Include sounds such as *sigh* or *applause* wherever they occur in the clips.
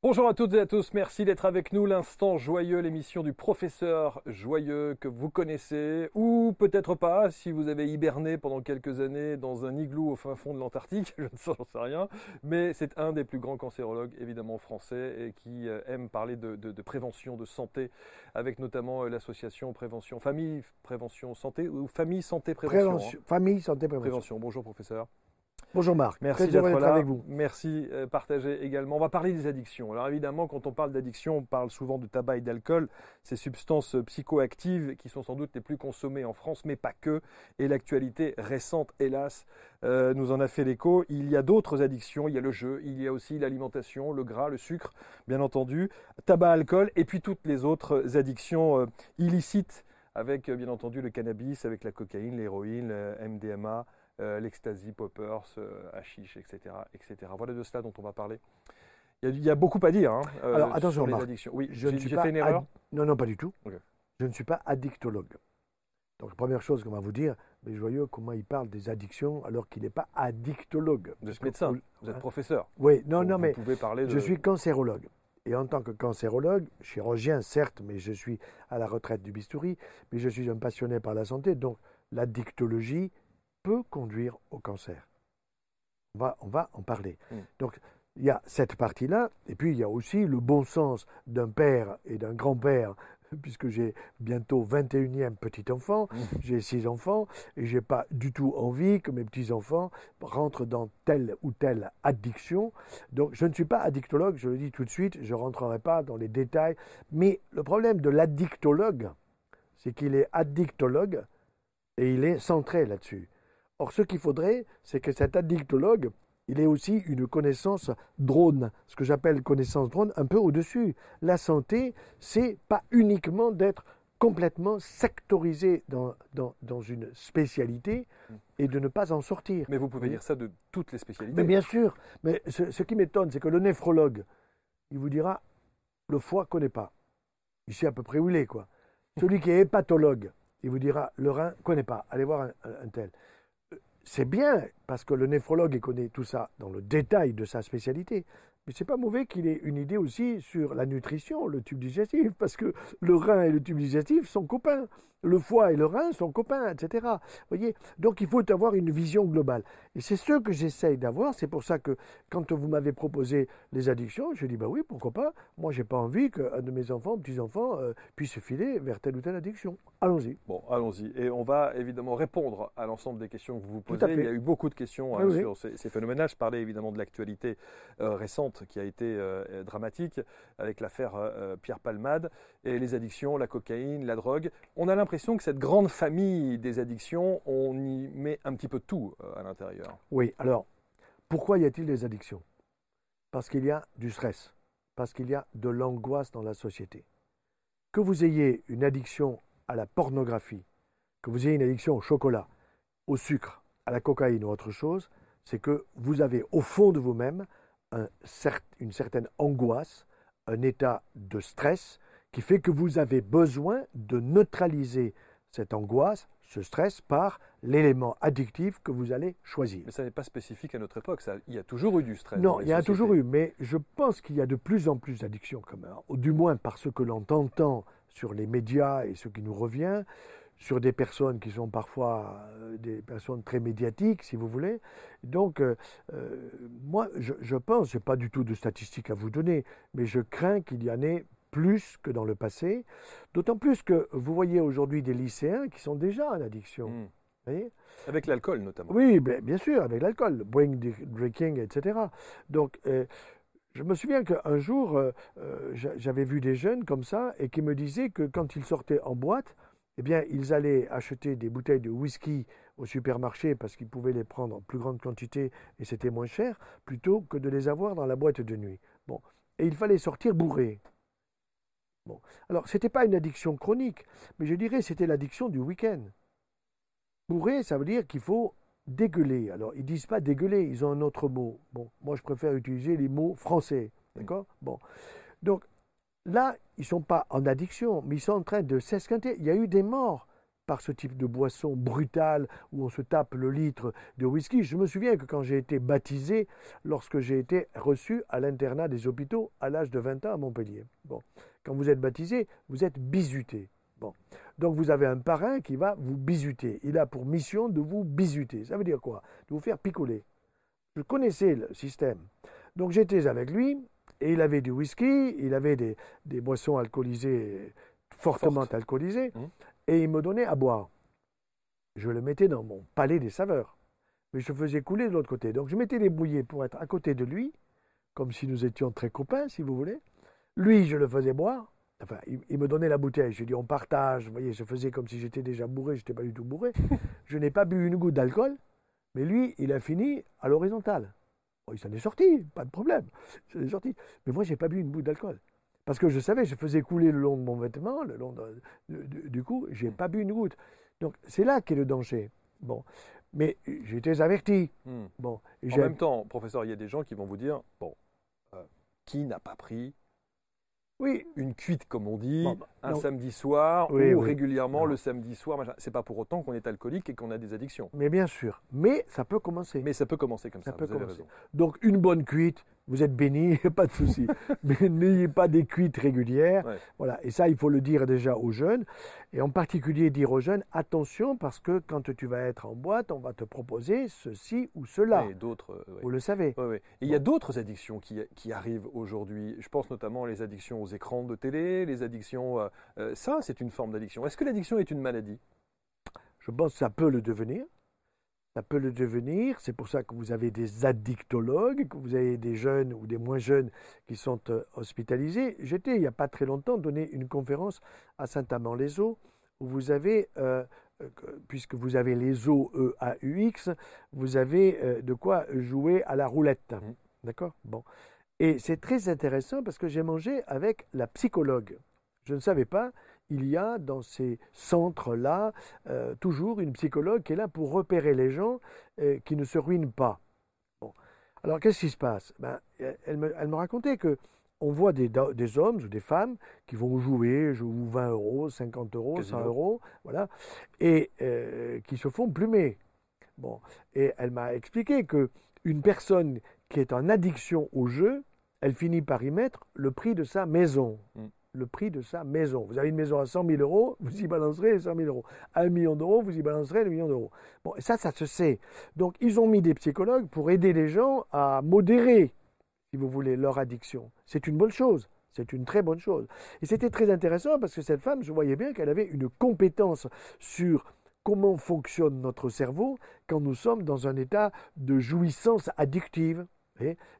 Bonjour à toutes et à tous, merci d'être avec nous. L'instant joyeux, l'émission du professeur joyeux que vous connaissez, ou peut-être pas, si vous avez hiberné pendant quelques années dans un igloo au fin fond de l'Antarctique, *laughs* je ne sais rien, mais c'est un des plus grands cancérologues évidemment français et qui euh, aime parler de, prévention, de santé, avec notamment euh, l'association Prévention Famille Prévention Santé ou Famille Santé Prévention. Hein. Famille Santé Prévention. prévention. Bonjour professeur. Bonjour Marc. Merci d'être là. avec vous. Merci, euh, partagé également. On va parler des addictions. Alors évidemment, quand on parle d'addiction, on parle souvent de tabac et d'alcool, ces substances psychoactives qui sont sans doute les plus consommées en France, mais pas que. Et l'actualité récente, hélas, euh, nous en a fait l'écho. Il y a d'autres addictions. Il y a le jeu, il y a aussi l'alimentation, le gras, le sucre, bien entendu, tabac, alcool, et puis toutes les autres addictions euh, illicites avec bien entendu le cannabis, avec la cocaïne, l'héroïne, le MDMA, euh, l'ecstasy, poppers, euh, hashish, etc., etc. Voilà de cela dont on va parler. Il y a, beaucoup à dire hein, euh, Alors, attention, sur les addictions. Oui, je ne suis pas fait une erreur Non, non, pas du tout. Je ne suis pas addictologue. Donc, première chose qu'on va vous dire, mais joyeux, comment il parle des addictions alors qu'il n'est pas addictologue. Vous êtes médecin, vous, êtes professeur. Oui, non, non, mais pouvez parler je suis cancérologue. Et en tant que cancérologue, chirurgien certes, mais je suis à la retraite du bistouri, mais je suis un passionné par la santé, donc l'addictologie, peut conduire au cancer. On va, on va en parler. Mm. Donc, il y a cette partie-là, et puis il y a aussi le bon sens d'un père et d'un grand-père, *laughs* puisque j'ai bientôt 21e petit enfant, mm. j'ai six enfants, et j'ai pas du tout envie que mes petits-enfants rentrent dans telle ou telle addiction. Donc je ne suis pas addictologue, je le dis tout de suite, je ne rentrerai pas dans les détails, mais le problème de l'addictologue, c'est qu'il est addictologue et il est centré là-dessus. Or, ce qu'il faudrait, c'est que cet addictologue, il ait aussi une connaissance drone, ce que j'appelle connaissance drone, un peu au-dessus. La santé, c'est pas uniquement d'être complètement sectorisé dans, dans, une spécialité et de ne pas en sortir. Mais vous pouvez dire ça de toutes les spécialités. Mais bien sûr. Mais ce, ce qui m'étonne, c'est que le néphrologue, il vous dira, le foie ne connaît pas. Il sait à peu près où il est, quoi. Celui qui est hépatologue, il vous dira, le rein ne connaît pas. Allez voir un tel c'est bien, parce que le néphrologue connaît tout ça dans le détail de sa spécialité. Mais c'est pas mauvais qu'il ait une idée aussi sur la nutrition, le tube digestif, parce que le rein et le tube digestif sont copains, le foie et le rein sont copains, etc. Voyez, donc il faut avoir une vision globale. Et c'est ce que j'essaye d'avoir. C'est pour ça que quand vous m'avez proposé les addictions, je dis bah oui, pourquoi pas? Moi, j'ai pas envie qu'un de mes enfants, petits enfants, euh, puisse filer vers telle ou telle addiction. Allons-y. Bon, allons-y. Et on va évidemment répondre à l'ensemble des questions que vous vous posez. Il y a eu beaucoup de questions hein, sur ces, phénomènes-là. Je parlais évidemment de l'actualité euh, récente qui a été euh, dramatique avec l'affaire euh, euh, Pierre Palmade et les addictions, la cocaïne, la drogue. On a l'impression que cette grande famille des addictions, on y met un petit peu tout à l'intérieur. Oui, alors pourquoi y a-t-il des addictions? Parce qu'il y a du stress, parce qu'il y a de l'angoisse dans la société. Que vous ayez une addiction à la pornographie, que vous ayez une addiction au chocolat, au sucre, à la cocaïne ou autre chose, c'est que vous avez au fond de vous-même une certaine angoisse, un état de stress qui fait que vous avez besoin de neutraliser cette angoisse, ce stress, par l'élément addictif que vous allez choisir. Mais ça n'est pas spécifique à notre époque, ça, il y a toujours eu du stress. Non, il y a toujours eu, mais je pense qu'il y a de plus en plus d'addictions, du moins par ce que l'on entend sur les médias et ce qui nous revient, sur des personnes qui sont parfois euh, des personnes très médiatiques, si vous voulez. Donc, euh, euh, moi, je, je pense, je n'ai pas du tout de statistiques à vous donner, mais je crains qu'il y en ait plus que dans le passé, d'autant plus que vous voyez aujourd'hui des lycéens qui sont déjà en addiction. Hmm. Avec l'alcool notamment. Oui, bien sûr, avec l'alcool, bring drinking, etc. Donc, je me souviens qu'un jour, j'avais vu des jeunes comme ça et qui me disaient que quand ils sortaient en boîte, eh bien, ils allaient acheter des bouteilles de whisky au supermarché parce qu'ils pouvaient les prendre en plus grande quantité et c'était moins cher, plutôt que de les avoir dans la boîte de nuit. Bon. Et il fallait sortir bourré. Bon. Alors, ce n'était pas une addiction chronique, mais je dirais c'était l'addiction du week-end. Bourré, ça veut dire qu'il faut dégueuler. Alors, ils disent pas dégueuler, ils ont un autre mot. Bon, moi, je préfère utiliser les mots français. D'accord? Bon. Donc, Là, ils ne sont pas en addiction, mais ils sont en train de s'esquinter. Il y a eu des morts par ce type de boisson brutale où on se tape le litre de whisky. Je me souviens que quand j'ai été baptisé, lorsque j'ai été reçu à l'internat des hôpitaux à l'âge de 20 ans à Montpellier. Bon, quand vous êtes baptisé, vous êtes bisuté. Bon. Donc vous avez un parrain qui va vous bisuter. Il a pour mission de vous bisuter. Ça veut dire quoi? De vous faire picoler. Je connaissais le système. Donc j'étais avec lui et il avait du whisky, il avait des, boissons alcoolisées, fortement alcoolisées, mmh. et il me donnait à boire. Je le mettais dans mon palais des saveurs. Mais je faisais couler de l'autre côté. Donc je m'étais débrouillé pour être à côté de lui, comme si nous étions très copains, si vous voulez. Lui, je le faisais boire. Enfin, il, me donnait la bouteille. Je lui dis, on partage. Vous voyez, je faisais comme si j'étais déjà bourré. Je n'étais pas du tout bourré. *laughs* je n'ai pas bu une goutte d'alcool. Mais lui, il a fini à l'horizontale. Il s'en est sorti, pas de problème. Il s'en est sorti. Mais moi, je n'ai pas bu une goutte d'alcool. Parce que je savais, je faisais couler le long de mon vêtement, le long du coup, je n'ai pas bu une goutte. Donc, c'est là qu'est le danger. Bon. Mais j'étais averti. Hmm. Bon, en même temps, professeur, il y a des gens qui vont vous dire, bon, euh, qui n'a pas pris oui. une cuite, comme on dit, un samedi soir ou régulièrement le samedi soir. C'est pas pour autant qu'on est alcoolique et qu'on a des addictions. Mais bien sûr. Mais ça peut commencer. Mais ça peut commencer comme ça. vous avez raison. Donc une bonne cuite, vous êtes béni, *laughs* pas de souci. Mais n'ayez pas des cuites régulières. Voilà. Et ça, il faut le dire déjà aux jeunes. Et en particulier dire aux jeunes, attention, parce que quand tu vas être en boîte, on va te proposer ceci ou cela. Et d'autres. Euh, vous le savez. Et il y a d'autres addictions qui, qui arrivent aujourd'hui. Je pense notamment les addictions aux écrans de télé, les addictions. Euh, ça, c'est une forme d'addiction. Est-ce que l'addiction est une maladie? Je pense que ça peut le devenir ça peut le devenir. C'est pour ça que vous avez des addictologues, que vous avez des jeunes ou des moins jeunes qui sont euh, hospitalisés. J'étais, il n'y a pas très longtemps, donné une conférence à Saint-Amand-les-Eaux, où vous avez, euh, euh, puisque vous avez les eaux EAUX, vous avez de quoi jouer à la roulette. Mmh. D'accord? Bon. Et c'est très intéressant parce que j'ai mangé avec la psychologue. Je ne savais pas il y a dans ces centres-là euh, toujours une psychologue qui est là pour repérer les gens euh, qui ne se ruinent pas. Bon. Alors qu'est-ce qui se passe? Ben, elle, me, racontait que on voit des, hommes ou des femmes qui vont jouer, jouent 20 euros, 50 euros, 100 euros, voilà, et euh, qui se font plumer. Bon, et elle m'a expliqué que une personne qui est en addiction au jeu, elle finit par y mettre le prix de sa maison. Mm le prix de sa maison. Vous avez une maison à 100 000 euros, vous y balancerez 100 000 euros. À un million d'euros, vous y balancerez le million d'euros. Bon, et ça, ça se sait. Donc, ils ont mis des psychologues pour aider les gens à modérer, si vous voulez, leur addiction. C'est une bonne chose. C'est une très bonne chose. Et c'était très intéressant parce que cette femme, je voyais bien qu'elle avait une compétence sur comment fonctionne notre cerveau quand nous sommes dans un état de jouissance addictive.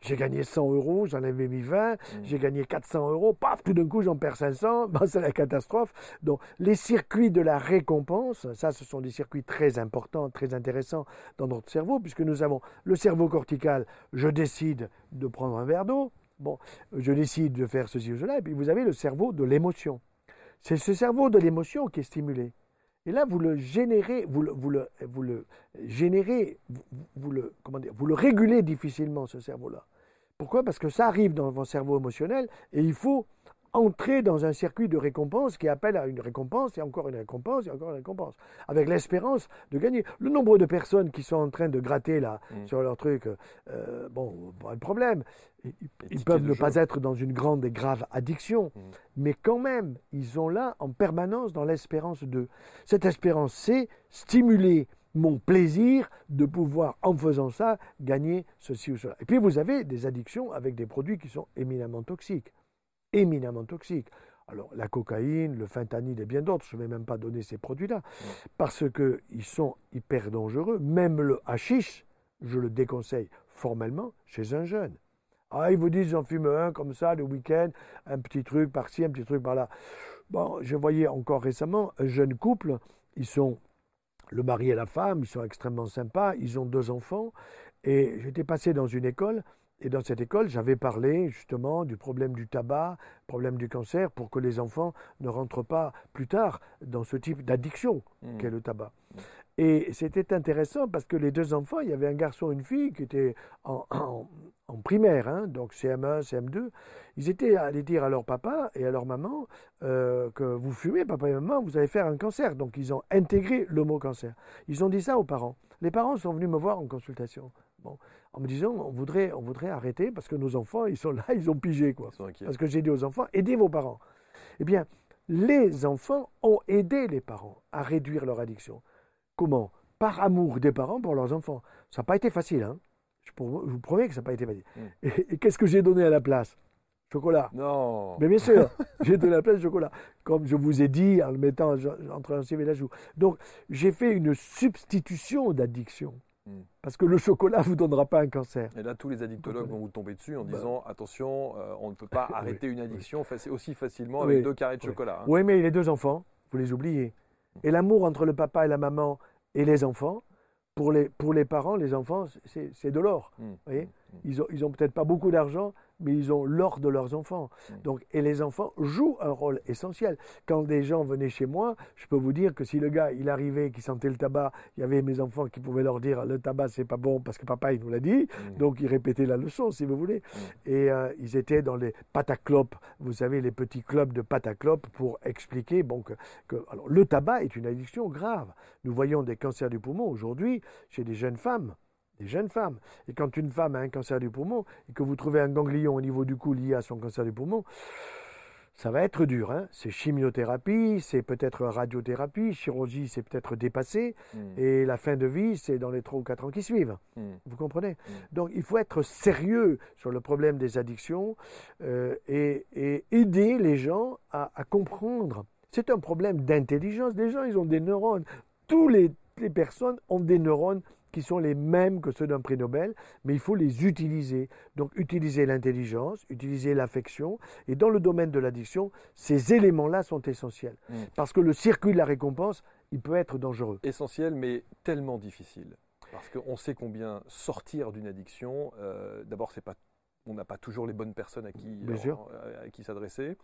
J'ai gagné 100 euros, j'en avais mis 20, mmh. j'ai gagné 400 euros, paf, tout d'un coup j'en perds 500, *laughs* ben, c'est la catastrophe. Donc les circuits de la récompense, ça ce sont des circuits très importants, très intéressants dans notre cerveau, puisque nous avons le cerveau cortical, je décide de prendre un verre d'eau, bon, je décide de faire ceci ou cela, et puis vous avez le cerveau de l'émotion. C'est ce cerveau de l'émotion qui est stimulé. Et là, vous le générez, vous le, vous le, vous le régulez difficilement, ce cerveau-là. Pourquoi? Parce que ça arrive dans votre cerveau émotionnel et il faut entrer dans un circuit de récompense qui appelle à une récompense et encore une récompense et encore une récompense, avec l'espérance de gagner. Le nombre de personnes qui sont en train de gratter là mm. sur leur truc, euh, bon, pas de problème. Ils, peuvent ne pas être dans une grande et grave addiction, mm. mais quand même, ils sont là en permanence dans l'espérance de. Cette espérance, c'est stimuler mon plaisir de pouvoir, en faisant ça, gagner ceci ou cela. Et puis vous avez des addictions avec des produits qui sont éminemment toxiques éminemment toxiques. Alors la cocaïne, le fentanyl et bien d'autres, je ne vais même pas donner ces produits-là, parce qu'ils sont hyper dangereux. Même le hashish, je le déconseille formellement chez un jeune. Ah, ils vous disent j'en fume un comme ça le week-end, un petit truc par-ci, un petit truc par-là. Bon, je voyais encore récemment un jeune couple, ils sont le mari et la femme, ils sont extrêmement sympas, ils ont deux enfants, et j'étais passé dans une école, Et dans cette école, j'avais parlé justement du problème du tabac, problème du cancer, pour que les enfants ne rentrent pas plus tard dans ce type d'addiction mmh. qu'est le tabac. Mmh. Et c'était intéressant parce que les deux enfants, il y avait un garçon et une fille qui étaient en, primaire, hein, donc CM1, CM2. Ils étaient allés dire à leur papa et à leur maman euh, que vous fumez, papa et maman, vous allez faire un cancer. Donc ils ont intégré le mot cancer. Ils ont dit ça aux parents. Les parents sont venus me voir en consultation. Bon, en me disant on voudrait, on voudrait arrêter parce que nos enfants, ils sont là, *laughs* ils ont pigé. Quoi. parce que j'ai dit aux enfants, aidez vos parents. Eh bien, les enfants ont aidé les parents à réduire leur addiction. Comment? Par amour des parents pour leurs enfants. Ça n'a pas été facile. Hein je, vous promets que ça n'a pas été facile. Mm. Et, qu'est-ce que j'ai donné à la place? Chocolat. Non. Mais bien sûr, *laughs* j'ai donné à la place chocolat. Comme je vous ai dit en le mettant entre un et la joue. Donc, j'ai fait une substitution d'addiction. Mm. Parce que le chocolat ne vous donnera pas un cancer. Et là, tous les addictologues vont vous tomber dessus en bah. disant attention, euh, on ne peut pas *laughs* arrêter une addiction aussi facilement avec deux carrés de chocolat. Hein. Oui, mais les deux enfants, vous les oubliez. Et l'amour entre le papa et la maman et les enfants, pour les, pour les parents, les enfants, c'est de l'or. Mmh. ils n'ont ils ont peut-être pas beaucoup d'argent, mais ils ont l'or de leurs enfants. Donc, et les enfants jouent un rôle essentiel. Quand des gens venaient chez moi, je peux vous dire que si le gars, il arrivait, qui sentait le tabac, il y avait mes enfants qui pouvaient leur dire le tabac, c'est pas bon parce que papa, il nous l'a dit. Donc, ils répétaient la leçon, si vous voulez. Et euh, ils étaient dans les pataclopes, vous savez, les petits clubs de pataclopes pour expliquer bon, que, que alors, le tabac est une addiction grave. Nous voyons des cancers du poumon aujourd'hui chez des jeunes femmes des jeunes femmes. Et quand une femme a un cancer du poumon et que vous trouvez un ganglion au niveau du cou lié à son cancer du poumon, ça va être dur. Hein. c'est chimiothérapie, c'est peut-être radiothérapie, chirurgie, c'est peut-être dépassé. Hmm. Et la fin de vie, c'est dans les 3 ou 4 ans qui suivent. Hmm. Vous comprenez? Hmm. Donc il faut être sérieux sur le problème des addictions euh, et, aider les gens à, comprendre. C'est un problème d'intelligence. Les gens, ils ont des neurones. Tous les, les personnes ont des neurones qui sont les mêmes que ceux d'un prix Nobel, mais il faut les utiliser. Donc utiliser l'intelligence, utiliser l'affection. Et dans le domaine de l'addiction, ces éléments-là sont essentiels. Mm. Parce que le circuit de la récompense, il peut être dangereux. Essentiel, mais tellement difficile. Parce qu'on sait combien sortir d'une addiction, euh, d'abord, c'est pas, on n'a pas toujours les bonnes personnes à qui, à qui s'adresser.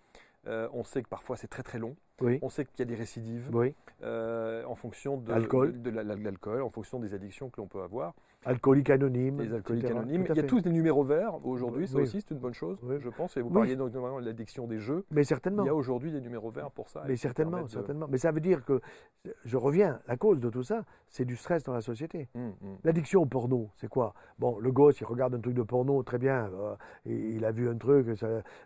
Euh, on sait que parfois c'est très très long. On sait qu'il y a des récidives euh, en fonction de l'alcool, en fonction des addictions que l'on peut avoir. Alcoolique anonyme. Les alcooliques anonymes. Il y a tous des numéros verts aujourd'hui, ça aussi c'est une bonne chose, je pense. Et vous parliez donc de l'addiction des jeux. Mais certainement. Il y a aujourd'hui des numéros verts pour ça. Mais certainement, certainement. Mais ça veut dire que, je reviens, la cause de tout ça, c'est du stress dans la société. Hum, hum. L'addiction au porno, c'est quoi? Bon, le gosse, il regarde un truc de porno, très bien, euh, il a vu un truc,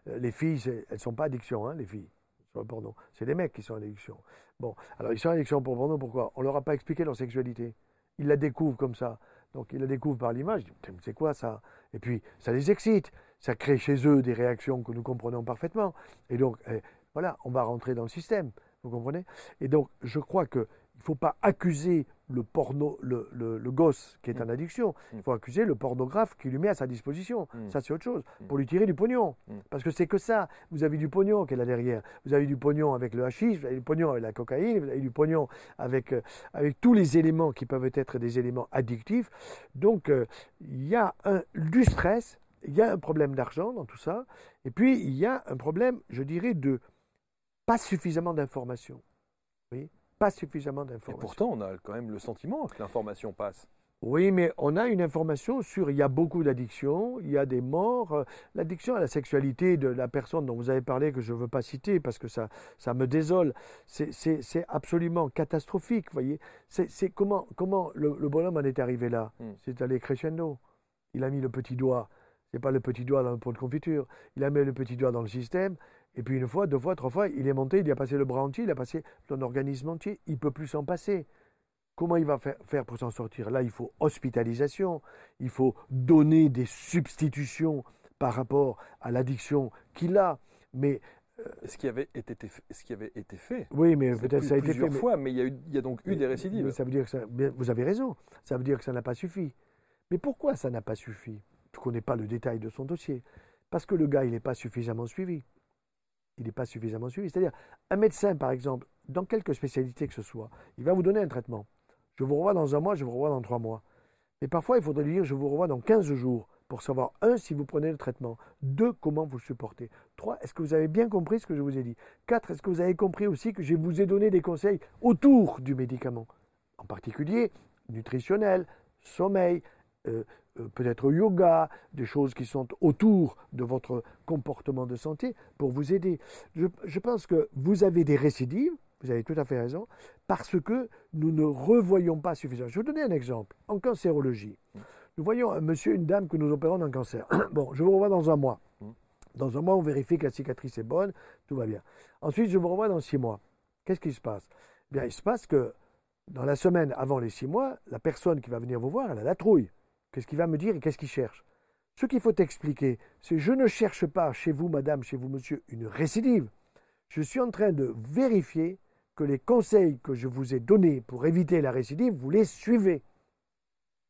les filles, elles sont pas addictions, hein, les filles sur le porno. C'est les mecs qui sont en addiction. Bon, alors ils sont en addiction pour le porno, pourquoi? On leur a pas expliqué leur sexualité. Ils la découvrent comme ça. Donc ils la découvrent par l'image. C'est quoi ça? Et puis ça les excite. Ça crée chez eux des réactions que nous comprenons parfaitement. Et donc, eh, voilà, on va rentrer dans le système. Vous comprenez? Et donc, je crois que il ne faut pas accuser le porno, le, le, gosse qui est mm. en addiction. Mm. Il faut accuser le pornographe qui lui met à sa disposition. Mm. Ça, c'est autre chose. Pour lui tirer du pognon. Parce que c'est que ça. Vous avez du pognon qu'elle a derrière. Vous avez du pognon avec le hachis, vous avez du pognon avec la cocaïne, vous avez du pognon avec, euh, avec tous les éléments qui peuvent être des éléments addictifs. Donc, euh, il y a un, du stress, il y a un problème d'argent dans tout ça. Et puis, il y a un problème, je dirais, de pas suffisamment d'informations. Oui pas suffisamment d'informations. Et pourtant, on a quand même le sentiment que l'information passe. Oui, mais on a une information sur, il y a beaucoup d'addictions, il y a des morts. L'addiction à la sexualité de la personne dont vous avez parlé, que je ne veux pas citer parce que ça, ça me désole, c'est absolument catastrophique, voyez. C'est comment, comment le, bonhomme en est arrivé là? Hmm. C'est allé crescendo. Il a mis le petit doigt, c'est pas le petit doigt dans le pot de confiture, il a mis le petit doigt dans le système, et puis une fois, deux fois, trois fois, il est monté, il a passé le bras entier, il a passé son organisme entier. Il ne peut plus s'en passer. Comment il va faire pour s'en sortir? Là, il faut hospitalisation, il faut donner des substitutions par rapport à l'addiction qu'il a. Mais euh, ce qui avait été, ce qui avait été fait. Oui, mais peut-être ça a été fait plusieurs fois, mais il y, a il y a donc eu des récidives. ça veut dire que ça, vous avez raison. Ça veut dire que ça n'a pas suffi. Mais pourquoi ça n'a pas suffi? Je ne connais pas le détail de son dossier. Parce que le gars, il n'est pas suffisamment suivi il n'est pas suffisamment suivi. C'est-à-dire, un médecin, par exemple, dans quelque spécialité que ce soit, il va vous donner un traitement. Je vous revois dans un mois, je vous revois dans trois mois. Mais parfois, il faudrait lui dire, je vous revois dans 15 jours, pour savoir, un, si vous prenez le traitement, deux, comment vous le supportez, trois, est-ce que vous avez bien compris ce que je vous ai dit, quatre, est-ce que vous avez compris aussi que je vous ai donné des conseils autour du médicament, en particulier nutritionnel, sommeil, euh, peut-être yoga, des choses qui sont autour de votre comportement de santé pour vous aider. Je, pense que vous avez des récidives, vous avez tout à fait raison, parce que nous ne revoyons pas suffisamment. Je vais vous donner un exemple. En cancérologie, nous voyons un monsieur, une dame que nous opérons d'un cancer. *coughs* bon, je vous revois dans un mois. Dans un mois, on vérifie que la cicatrice est bonne, tout va bien. Ensuite, je vous revois dans six mois. Qu'est-ce qui se passe? Bien, il se passe que dans la semaine avant les six mois, la personne qui va venir vous voir, elle a la trouille. Qu'est-ce qu'il va me dire et qu'est-ce qu'il cherche? Ce qu'il faut expliquer, c'est je ne cherche pas chez vous, madame, chez vous, monsieur, une récidive. Je suis en train de vérifier que les conseils que je vous ai donnés pour éviter la récidive, vous les suivez.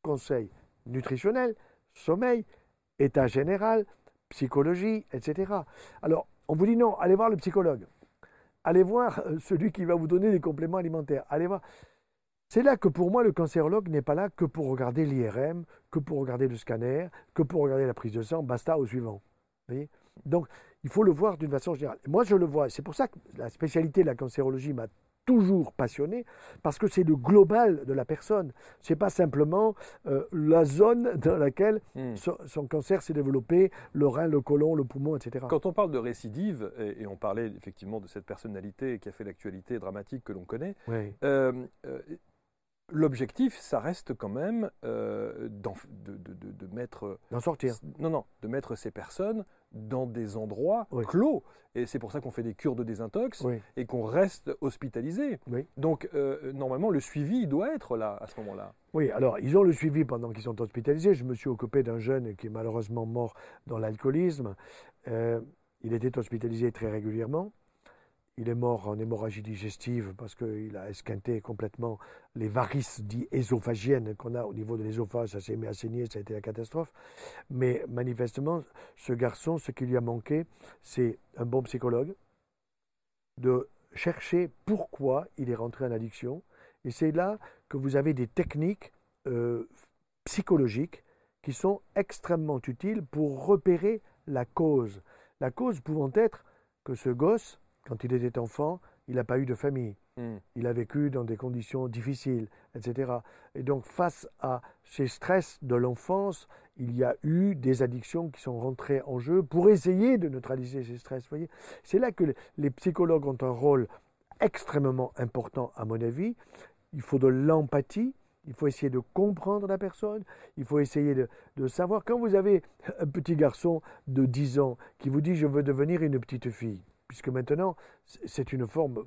Conseils nutritionnels, sommeil, état général, psychologie, etc. Alors, on vous dit non, allez voir le psychologue. Allez voir euh, celui qui va vous donner des compléments alimentaires. Allez voir. C'est là que pour moi, le cancérologue n'est pas là que pour regarder l'IRM, que pour regarder le scanner, que pour regarder la prise de sang, basta au suivant. voyez? Donc, il faut le voir d'une façon générale. Moi, je le vois. C'est pour ça que la spécialité de la cancérologie m'a toujours passionné, parce que c'est le global de la personne. Ce n'est pas simplement euh, la zone dans laquelle hmm. son, cancer s'est développé, le rein, le côlon, le poumon, etc. Quand on parle de récidive, et, on parlait effectivement de cette personnalité qui a fait l'actualité dramatique que l'on connaît, euh, euh, l'objectif, ça reste quand même de, de, mettre... D'en sortir. Non, non, de mettre ces personnes dans des endroits clos. Et c'est pour ça qu'on fait des cures de désintox et qu'on reste hospitalisé. Donc, euh, normalement, le suivi doit être là, à ce moment-là. Oui, alors, ils ont le suivi pendant qu'ils sont hospitalisés. Je me suis occupé d'un jeune qui est malheureusement mort dans l'alcoolisme. Euh, il était hospitalisé très régulièrement. Il est mort en hémorragie digestive parce qu'il a esquinté complètement les varices dites ésophagiennes qu'on a au niveau de l'ésophage. Ça s'est mis à saigner, ça a été la catastrophe. Mais manifestement, ce garçon, ce qui lui a manqué, c'est un bon psychologue, de chercher pourquoi il est rentré en addiction. Et c'est là que vous avez des techniques euh, psychologiques qui sont extrêmement utiles pour repérer la cause. La cause pouvant être que ce gosse quand il était enfant, il n'a pas eu de famille. Hmm. Il a vécu dans des conditions difficiles, etc. Et donc, face à ces stress de l'enfance, il y a eu des addictions qui sont rentrées en jeu pour essayer de neutraliser ces stress. Voyez, c'est là que les psychologues ont un rôle extrêmement important, à mon avis. Il faut de l'empathie. Il faut essayer de comprendre la personne. Il faut essayer de, de, savoir. Quand vous avez un petit garçon de 10 ans qui vous dit Je veux devenir une petite fille, puisque maintenant, c'est une forme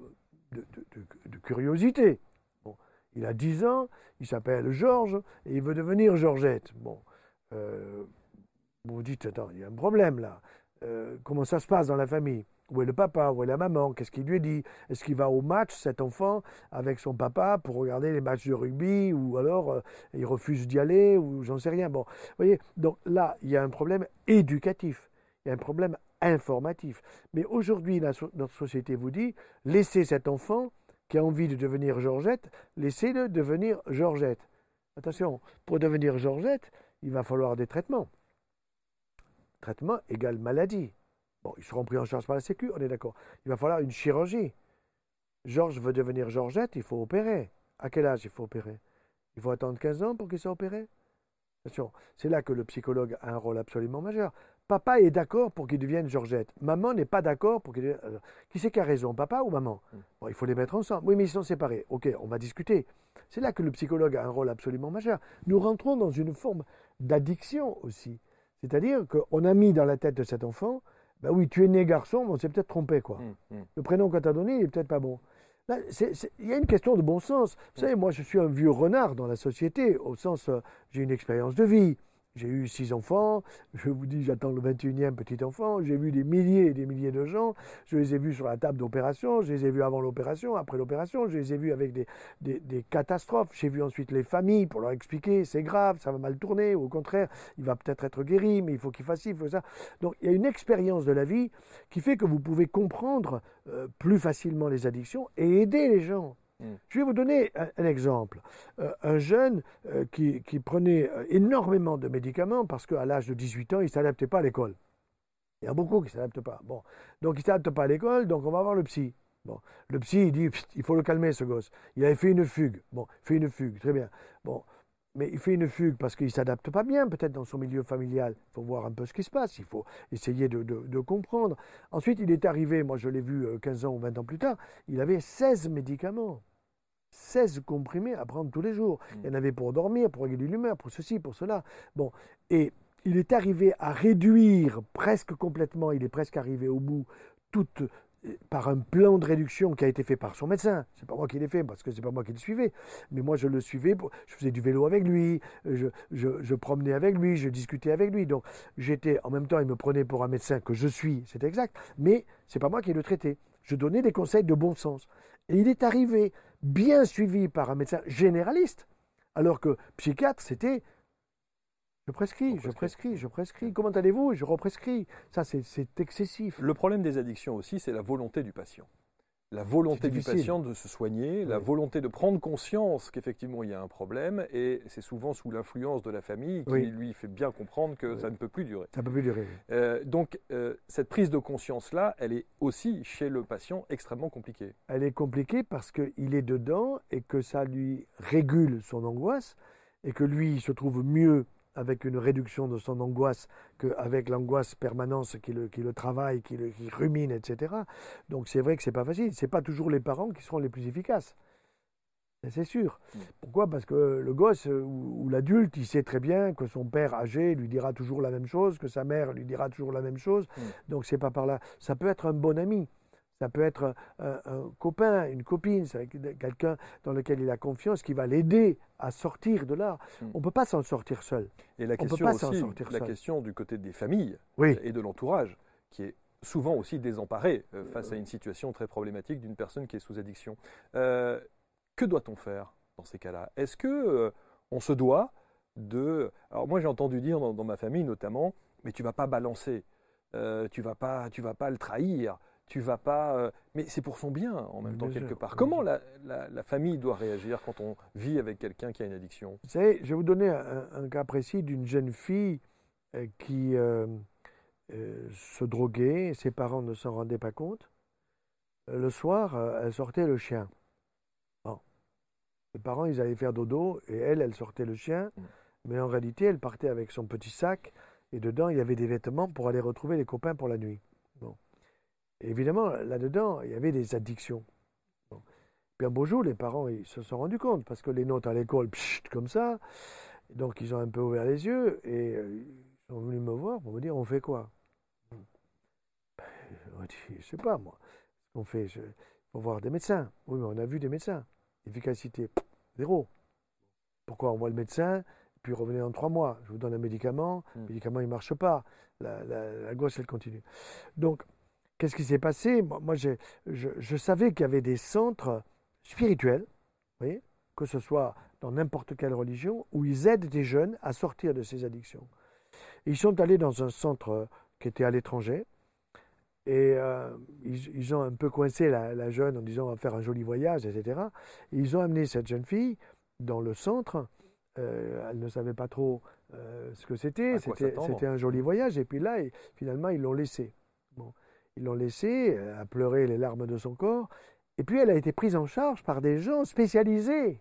de, curiosité. Bon, il a 10 ans, il s'appelle Georges, et il veut devenir Georgette. Bon, euh, vous vous dites, attends, il y a un problème là. Euh, comment ça se passe dans la famille? Où est le papa? Où est la maman? Qu'est-ce qu'il lui dit? Est-ce qu'il va au match, cet enfant, avec son papa pour regarder les matchs de rugby? Ou alors euh, il refuse d'y aller? Ou j'en sais rien. Bon, vous voyez, donc là, il y a un problème éducatif. Il y a un problème informatif. Mais aujourd'hui, notre société vous dit, laissez cet enfant qui a envie de devenir Georgette, laissez-le devenir Georgette. Attention, pour devenir Georgette, il va falloir des traitements. Traitement égale maladie. Bon, ils seront pris en charge par la Sécu, on est d'accord. Il va falloir une chirurgie. Georges veut devenir Georgette, il faut opérer. À quel âge il faut opérer? Il faut attendre 15 ans pour qu'il soit opéré? Attention, c'est là que le psychologue a un rôle absolument majeur. Papa est d'accord pour qu'il devienne Georgette. Maman n'est pas d'accord pour qu'il devienne... Euh, qui c'est qui a raison, papa ou maman? Mm. bon, Il faut les mettre ensemble. Oui, mais ils sont séparés. Ok, on va discuter. C'est là que le psychologue a un rôle absolument majeur. Nous rentrons dans une forme d'addiction aussi. C'est-à-dire qu'on a mis dans la tête de cet enfant, ben oui, tu es né garçon, mais on s'est peut-être trompé, quoi. Mm, mm. Le prénom qu'on t'a donné, il est peut-être pas bon. Il y a une question de bon sens. Vous savez, moi, je suis un vieux renard dans la société, au sens, euh, j'ai une expérience de vie. J'ai eu six enfants, je vous dis, j'attends le 21e petit enfant, j'ai vu des milliers et des milliers de gens, je les ai vus sur la table d'opération, je les ai vus avant l'opération, après l'opération, je les ai vus avec des, des, catastrophes, j'ai vu ensuite les familles pour leur expliquer, c'est grave, ça va mal tourner, ou au contraire, il va peut-être être guéri, mais il faut qu'il fasse ci, il faut ça. Donc il y a une expérience de la vie qui fait que vous pouvez comprendre euh, plus facilement les addictions et aider les gens. Mm. Je vais vous donner un, exemple. Euh, un jeune euh, qui, prenait euh, énormément de médicaments parce qu'à l'âge de 18 ans, il ne s'adaptait pas à l'école. Il y a beaucoup qui ne s'adaptent pas. Bon. Donc, il ne s'adapte pas à l'école, donc on va voir le psy. Bon. Le psy, il dit, il faut le calmer, ce gosse. Il avait fait une fugue. Bon, fait une fugue, très bien. Bon, mais il fait une fugue parce qu'il ne s'adapte pas bien, peut-être dans son milieu familial. Il faut voir un peu ce qui se passe, il faut essayer de, comprendre. Ensuite, il est arrivé, moi je l'ai vu 15 ans ou 20 ans plus tard, il avait 16 médicaments. 16 comprimés à prendre tous les jours. Mm. Il y en avait pour dormir, pour réguler l'humeur, pour ceci, pour cela. Bon, et il est arrivé à réduire presque complètement, il est presque arrivé au bout, toute par un plan de réduction qui a été fait par son médecin. C'est pas moi qui l'ai fait parce que c'est pas moi qui le suivais, mais moi je le suivais. Je faisais du vélo avec lui, je, je, promenais avec lui, je discutais avec lui. Donc j'étais en même temps, il me prenait pour un médecin que je suis, c'est exact, mais c'est pas moi qui le traitais. Je donnais des conseils de bon sens. Et il est arrivé bien suivi par un médecin généraliste, alors que psychiatre c'était je prescris, je prescris, je prescris. Comment allez-vous? Je represcris. Ça, c'est excessif. Le problème des addictions aussi, c'est la volonté du patient. La volonté du patient de se soigner, la volonté de prendre conscience qu'effectivement il y a un problème, et c'est souvent sous l'influence de la famille qui lui fait bien comprendre que ça ne peut plus durer. Ça ne peut plus durer. Euh, donc euh, cette prise de conscience-là, elle est aussi chez le patient extrêmement compliquée. Elle est compliquée parce qu'il est dedans et que ça lui régule son angoisse, et que lui il se trouve mieux avec une réduction de son angoisse qu'avec l'angoisse permanente qui le, qui le travaille, qui le rumine, etc. Donc c'est vrai que c'est pas facile. C'est pas toujours les parents qui seront les plus efficaces. C'est sûr. Mm. Pourquoi? Parce que le gosse ou, l'adulte, il sait très bien que son père âgé lui dira toujours la même chose, que sa mère lui dira toujours la même chose. Donc mm. Donc c'est pas par là. Ça peut être un bon ami. Ça peut être un, copain, une copine, quelqu'un dans lequel il a confiance qui va l'aider à sortir de là. Hmm. On ne peut pas s'en sortir seul. Et la question aussi, la question du côté des familles et de l'entourage, qui est souvent aussi désemparé euh, face à une situation très problématique d'une personne qui est sous addiction. Euh, que doit-on faire dans ces cas-là? Est-ce que euh, on se doit de Alors moi j'ai entendu dire dans, dans, ma famille notamment, mais tu vas pas balancer, tu vas pas, tu vas pas le trahir tu vas pas. Euh, mais c'est pour son bien en même temps, quelque part. Comment la, famille doit réagir quand on vit avec quelqu'un qui a une addiction? Vous savez, je vais vous donner un, cas précis d'une jeune fille euh, qui euh, se droguait, ses parents ne s'en rendaient pas compte. Le soir, elle sortait le chien. Bon. Les parents, ils allaient faire dodo et elle, elle sortait le chien. Mm. Mais en réalité, elle partait avec son petit sac et dedans, il y avait des vêtements pour aller retrouver les copains pour la nuit évidemment, là-dedans, il y avait des addictions. Puis un beau jour, les parents ils se sont rendus compte, parce que les notes à l'école, comme ça, donc ils ont un peu ouvert les yeux et euh, ils sont venus me voir pour me dire on fait quoi? Ben, Je ne sais pas, moi. On fait, il faut voir des médecins. Oui, mais on a vu des médecins. Efficacité, zéro. Pourquoi on voit le médecin, puis revenez dans trois mois? Je vous donne un médicament, le hmm. médicament il ne marche pas. La, la, elle continue. Donc, Qu'est-ce qui s'est passé? Moi, je, savais qu'il y avait des centres spirituels, voyez, que ce soit dans n'importe quelle religion, où ils aident des jeunes à sortir de ces addictions. Ils sont allés dans un centre qui était à l'étranger, et euh, ils, ont un peu coincé la, jeune en disant on va faire un joli voyage, etc. ils ont amené cette jeune fille dans le centre. Euh, elle ne savait pas trop euh, ce que c'était. C'était un joli voyage. Et puis là, finalement, ils l'ont laissé. Bon. Ils l'ont laissée à pleurer les larmes de son corps. Et puis elle a été prise en charge par des gens spécialisés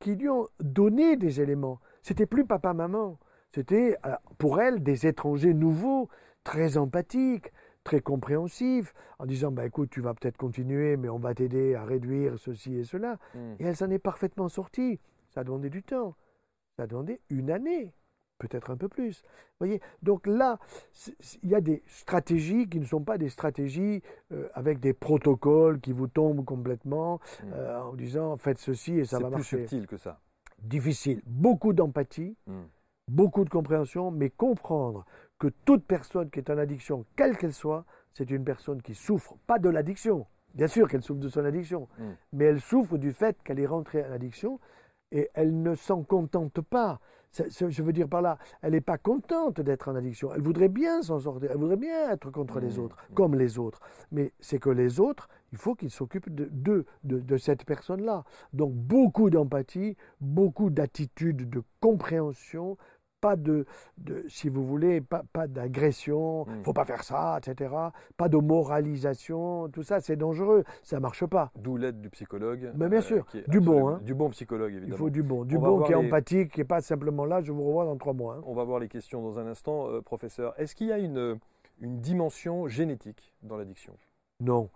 qui lui ont donné des éléments. C'était plus papa-maman. C'était euh, pour elle des étrangers nouveaux, très empathiques, très compréhensifs, en disant bah, écoute, tu vas peut-être continuer, mais on va t'aider à réduire ceci et cela. Hmm. Et elle s'en est parfaitement sortie. Ça a demandé du temps. Ça a demandé une année peut-être un peu plus. Voyez Donc là, il y a des stratégies qui ne sont pas des stratégies euh, avec des protocoles qui vous tombent complètement hmm. euh, en disant faites ceci et ça va marcher. C'est plus subtil que ça. Difficile. Beaucoup d'empathie, hmm. beaucoup de compréhension, mais comprendre que toute personne qui est en addiction, quelle qu'elle soit, c'est une personne qui souffre pas de l'addiction. Bien sûr qu'elle souffre de son addiction, hmm. mais elle souffre du fait qu'elle est rentrée en addiction et elle ne s'en contente pas je veux dire par là, elle n'est pas contente d'être en addiction. Elle voudrait bien s'en sortir. Elle voudrait bien être contre les autres, comme les autres. Mais c'est que les autres, il faut qu'il s'occupe de, de, de, cette personne-là. Donc beaucoup d'empathie, beaucoup d'attitude, de compréhension, pas de, de, si vous voulez, pas, pas d'agression, il ne hmm. faut pas faire ça, etc. Pas de moralisation, tout ça, c'est dangereux, ça marche pas. D'où l'aide du psychologue. Mais bien sûr, euh, du bon. Hein. Du bon psychologue, évidemment. Il faut du bon, du bon qui est empathique, qui n'est pas simplement là, je vous revois dans trois mois. Hein. On va voir les questions dans un instant, euh, professeur. Est-ce qu'il y a une, une dimension génétique dans l'addiction? Non.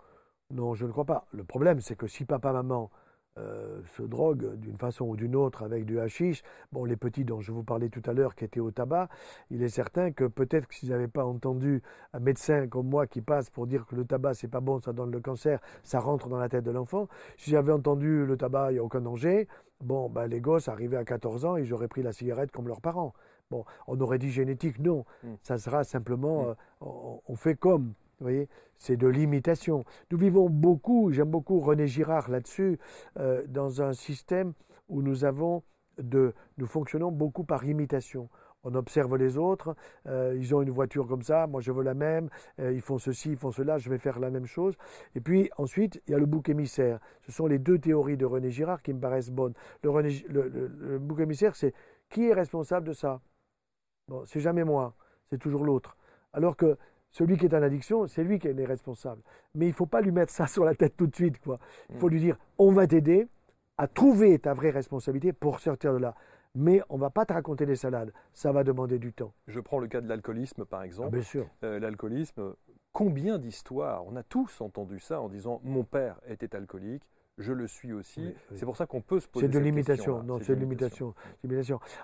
Non, je ne crois pas. Le problème, c'est que si papa, maman euh, se droguent d'une façon ou d'une autre avec du hashish, bon, les petits dont je vous parlais tout à l'heure qui étaient au tabac, il est certain que peut-être que s'ils n'avaient pas entendu un médecin comme moi qui passe pour dire que le tabac c'est pas bon, ça donne le cancer, ça rentre dans la tête de l'enfant, si j'avais entendu le tabac, il n'y a aucun danger, bon, ben, les gosses arrivaient à 14 ans, ils auraient pris la cigarette comme leurs parents. Bon, on aurait dit génétique, non. Hmm. Ça sera simplement, hmm. euh, on, fait comme. Vous voyez, c'est de l'imitation. Nous vivons beaucoup, j'aime beaucoup René Girard là-dessus, euh, dans un système où nous avons nous fonctionnons beaucoup par imitation. On observe les autres, euh, ils ont une voiture comme ça, moi je veux la même, ils font ceci, ils font cela, je vais faire la même chose. Et puis ensuite, il y a le bouc émissaire. Ce sont les deux théories de René Girard qui me paraissent bonnes. Le, bouc émissaire, c'est qui est responsable de ça? C'est jamais moi, c'est toujours l'autre. Alors que celui qui est en addiction, c'est lui qui est responsable. Mais il ne faut pas lui mettre ça *laughs* sur la tête tout de suite. Quoi. Il faut lui dire, on va t'aider à trouver ta vraie responsabilité pour sortir de là. Mais on ne va pas te raconter des salades. Ça va demander du temps. Je prends le cas de l'alcoolisme, par exemple. Ah, bien sûr. Euh, l'alcoolisme, combien d'histoires On a tous entendu ça en disant, mon père était alcoolique, je le suis aussi. C'est pour ça qu'on peut se poser C'est de l'imitation, non, c'est de l'imitation.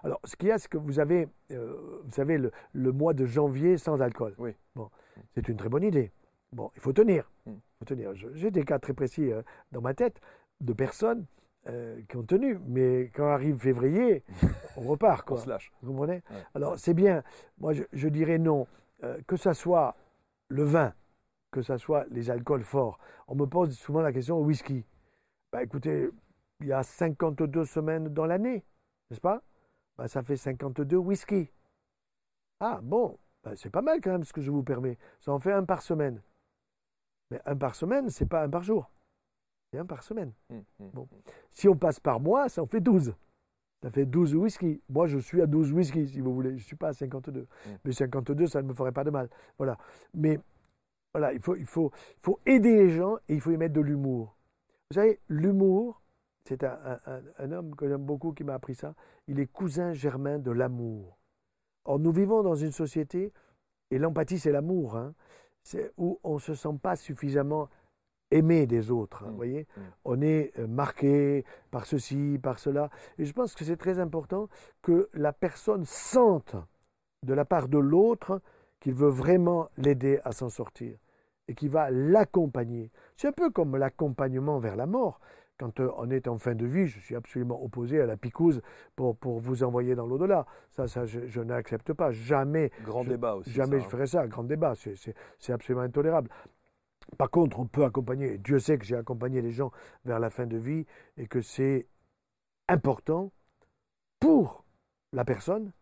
Alors, ce qu'il y a, c'est que vous avez, euh, vous savez, le, mois de janvier sans alcool. Oui. Bon, c'est une très bonne idée. Bon, il faut tenir. Hmm. faut tenir. J'ai des cas très précis euh, dans ma tête de personnes euh, qui ont tenu, mais quand arrive février, *laughs* on repart. Quoi. On se lâche. Vous comprenez? Alors, c'est bien. Moi, je, dirais non. que ça soit le vin, que ça soit les alcools forts. On me pose souvent la question au whisky. Bah, écoutez, il y a 52 semaines dans l'année, n'est-ce pas? Bah, Ça fait 52 whisky. Ah bon, bah, c'est pas mal quand même ce que je vous permets. Ça en fait un par semaine. Mais un par semaine, c'est pas un par jour. C'est un par semaine. Hum, hum, bon. Hum. Si on passe par mois, ça en fait 12. Ça fait 12 whisky. Moi, je suis à 12 whisky, si vous voulez. Je ne suis pas à 52. Mais 52, ça ne me ferait pas de mal. Voilà. Mais voilà, il faut, il faut, il faut aider les gens et il faut y mettre de l'humour. Vous savez, l'humour, c'est un, homme que j'aime beaucoup qui m'a appris ça. Il est cousin germain de l'amour. Or, nous vivons dans une société, et l'empathie, c'est l'amour, hein, où on ne se sent pas suffisamment aimé des autres. Hein, mmh, voyez mmh. On est euh, marqué par ceci, par cela. Et je pense que c'est très important que la personne sente de la part de l'autre qu'il veut vraiment l'aider à s'en sortir et qui va l'accompagner. C'est un peu comme l'accompagnement vers la mort. Quand euh, on est en fin de vie, je suis absolument opposé à la picouse pour, pour vous envoyer dans l'au-delà. Ça, ça, je, n'accepte pas. Jamais. Grand débat aussi. Jamais je hein. ferai ça. Grand débat. C'est absolument intolérable. Par contre, on peut accompagner. Dieu sait que j'ai accompagné les gens vers la fin de vie et que c'est important pour la personne,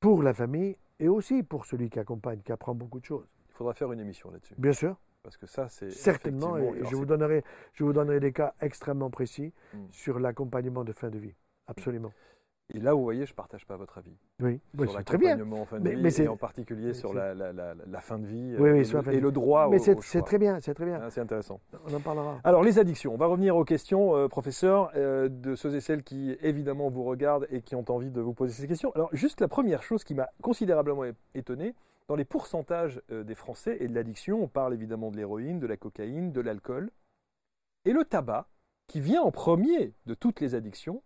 pour la famille et aussi pour celui qui accompagne, qui apprend beaucoup de choses. Faudra faire une émission là-dessus. Bien sûr. Parce que ça, c'est. Certainement, et je vous, donnerai, je vous donnerai des cas extrêmement précis hmm. sur l'accompagnement de fin de vie. Absolument. Et là, vous voyez, je ne partage pas votre avis. Oui, sur très bien. en fin de mais, vie, et en particulier sur la, fin de vie oui, euh, et, le, droit mais c'est très bien, c'est très bien. Ah, c'est intéressant. On en parlera. Alors, les addictions. On va revenir aux questions, euh, professeur, euh, de ceux et celles qui, évidemment, vous regardent et qui ont envie de vous poser ces questions. Alors, juste la première chose qui m'a considérablement étonné, dans les pourcentages euh, des Français et de l'addiction, on parle évidemment de l'héroïne, de la cocaïne, de l'alcool. Et le tabac, qui vient en premier de toutes les addictions,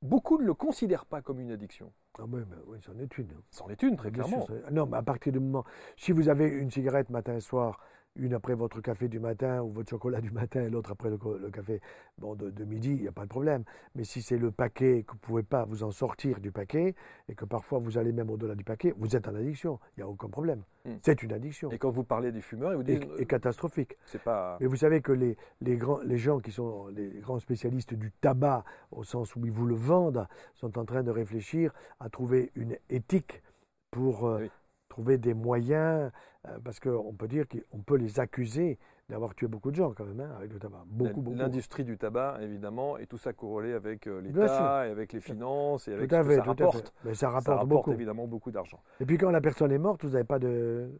beaucoup ne le considèrent pas comme une addiction. Ah oui, oui c'en est une. C'en est une, très clairement. non, mais à partir du moment. Si vous avez une cigarette matin et soir une après votre café du matin ou votre chocolat du matin et l'autre après le, café bon, de, midi, il n'y a pas de problème. Mais si c'est le paquet, que vous ne pouvez pas vous en sortir du paquet, et que parfois vous allez même au-delà du paquet, vous êtes en addiction. Il n'y a aucun problème. Hmm. C'est une addiction. Et quand vous parlez des fumeurs, ils vous disent... Et, catastrophique. C'est pas... Mais vous savez que les, les, grands, les gens qui sont les grands spécialistes du tabac, au sens où ils vous le vendent, sont en train de réfléchir à trouver une éthique pour... Euh, trouver des moyens, euh, parce qu'on peut dire qu'on peut les accuser d'avoir tué beaucoup de gens quand même hein, avec le tabac. Beaucoup, beaucoup. L'industrie du tabac, évidemment, et tout ça corrélé avec euh, l'État, et avec les finances, et avec tout à fait, ça rapporte. Mais ça rapporte, beaucoup. évidemment beaucoup d'argent. Et puis quand la personne est morte, vous n'avez pas de,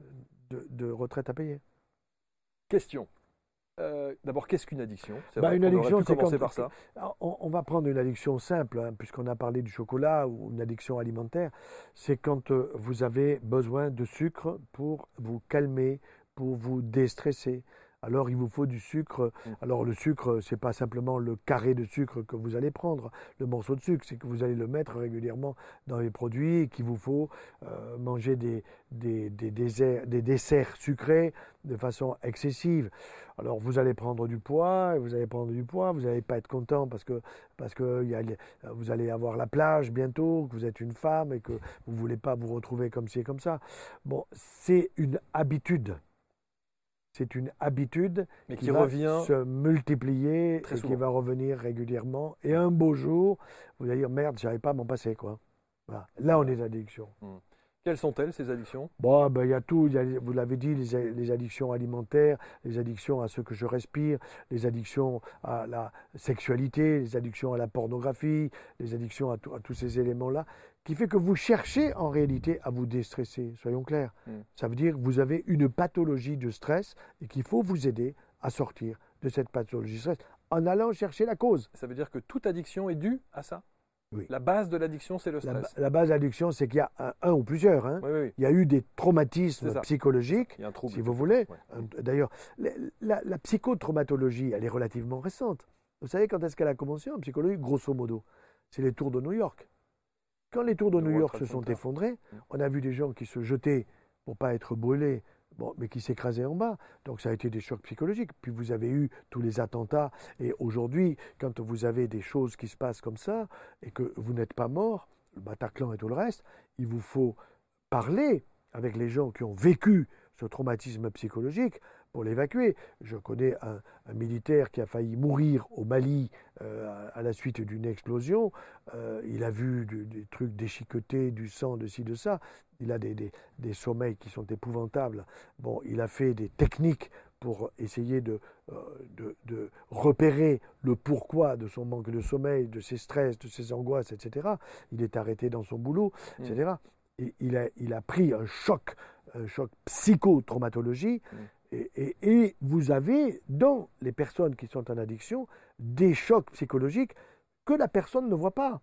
de, retraite à payer? Question. Euh, d'abord, qu'est-ce qu'une addiction? Bah, Une addiction, c'est commencer par ça. On, va prendre une addiction simple, hein, puisqu'on a parlé du chocolat ou une addiction alimentaire. C'est quand euh, vous avez besoin de sucre pour vous calmer, pour vous déstresser alors il vous faut du sucre. Mm. Alors le sucre, c'est pas simplement le carré de sucre que vous allez prendre, le morceau de sucre, c'est que vous allez le mettre régulièrement dans les produits et qu'il vous faut euh, manger des, des, des, des, desserts sucrés de façon excessive. Alors vous allez prendre du poids, vous allez prendre du poids, vous n'allez pas être content parce que, parce que y a, vous allez avoir la plage bientôt, que vous êtes une femme et que vous ne voulez pas vous retrouver comme ci et comme ça. Bon, c'est une habitude c'est une habitude qui, va revient se multiplier et qui va revenir régulièrement. Et un beau jour, vous allez dire merde, j'arrive pas à m'en passer quoi. Là, on est addiction. Hmm. Quelles sont-elles ces addictions? Bon, ben, il y a tout. vous l'avez dit, les, addictions alimentaires, les addictions à ce que je respire, les addictions à la sexualité, les addictions à la pornographie, les addictions à tous ces éléments-là qui fait que vous cherchez en réalité à vous déstresser, soyons clairs. Hmm. Ça veut dire que vous avez une pathologie de stress et qu'il faut vous aider à sortir de cette pathologie de stress en allant chercher la cause. Ça veut dire que toute addiction est due à ça? Oui. La base de l'addiction, c'est le stress. La, base de l'addiction, c'est qu'il y a un, ou plusieurs. Hein. Il y a eu des traumatismes psychologiques, si vous voulez. D'ailleurs, la, la psychotraumatologie, elle est relativement récente. Vous savez quand est-ce qu'elle a commencé en psychologie? Grosso modo, c'est les tours de New York. Quand les tours de New York se sont effondrés, mm. on a vu des gens qui se jetaient pour pas être brûlés, bon, mais qui s'écrasaient en bas. Donc ça a été des chocs psychologiques. Puis vous avez eu tous les attentats. Et aujourd'hui, quand vous avez des choses qui se passent comme ça et que vous n'êtes pas mort, le Bataclan et tout le reste, il vous faut parler avec les gens qui ont vécu ce traumatisme psychologique pour l'évacuer. Je connais un, militaire qui a failli mourir au Mali euh, à la suite d'une explosion. Euh, il a vu des trucs déchiquetés, du sang, de ci, de ça. Il a des, sommeils qui sont épouvantables. Bon, il a fait des techniques pour essayer de, euh, de, repérer le pourquoi de son manque de sommeil, de ses stress, de ses angoisses, etc. Il est arrêté dans son boulot, etc. Mm. Et il a, il a pris un choc, un choc psychotraumatologie. Mm. Et, vous avez dans les personnes qui sont en addiction des chocs psychologiques que la personne ne voit pas.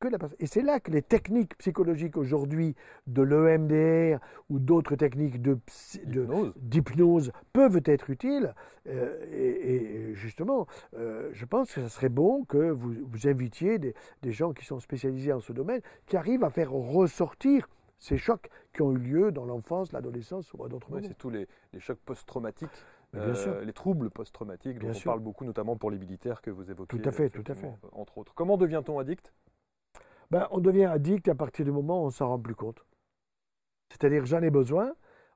Que la et c'est là que les techniques psychologiques aujourd'hui de l'EMDR ou d'autres techniques d'hypnose peuvent être utiles. Euh, et, justement, euh, je pense que ce serait bon que vous, vous invitiez des, des gens qui sont spécialisés en ce domaine, qui arrivent à faire ressortir ces chocs qui ont eu lieu dans l'enfance, l'adolescence ou à d'autres moments. C'est tous les, chocs post-traumatiques, euh, les troubles post-traumatiques dont on parle beaucoup, notamment pour les militaires que vous évoquez. Tout à fait, tout à fait. Entre autres. Comment devient-on addict? Ben, On devient addict à partir du moment où on s'en rend plus compte. C'est-à-dire, j'en ai besoin,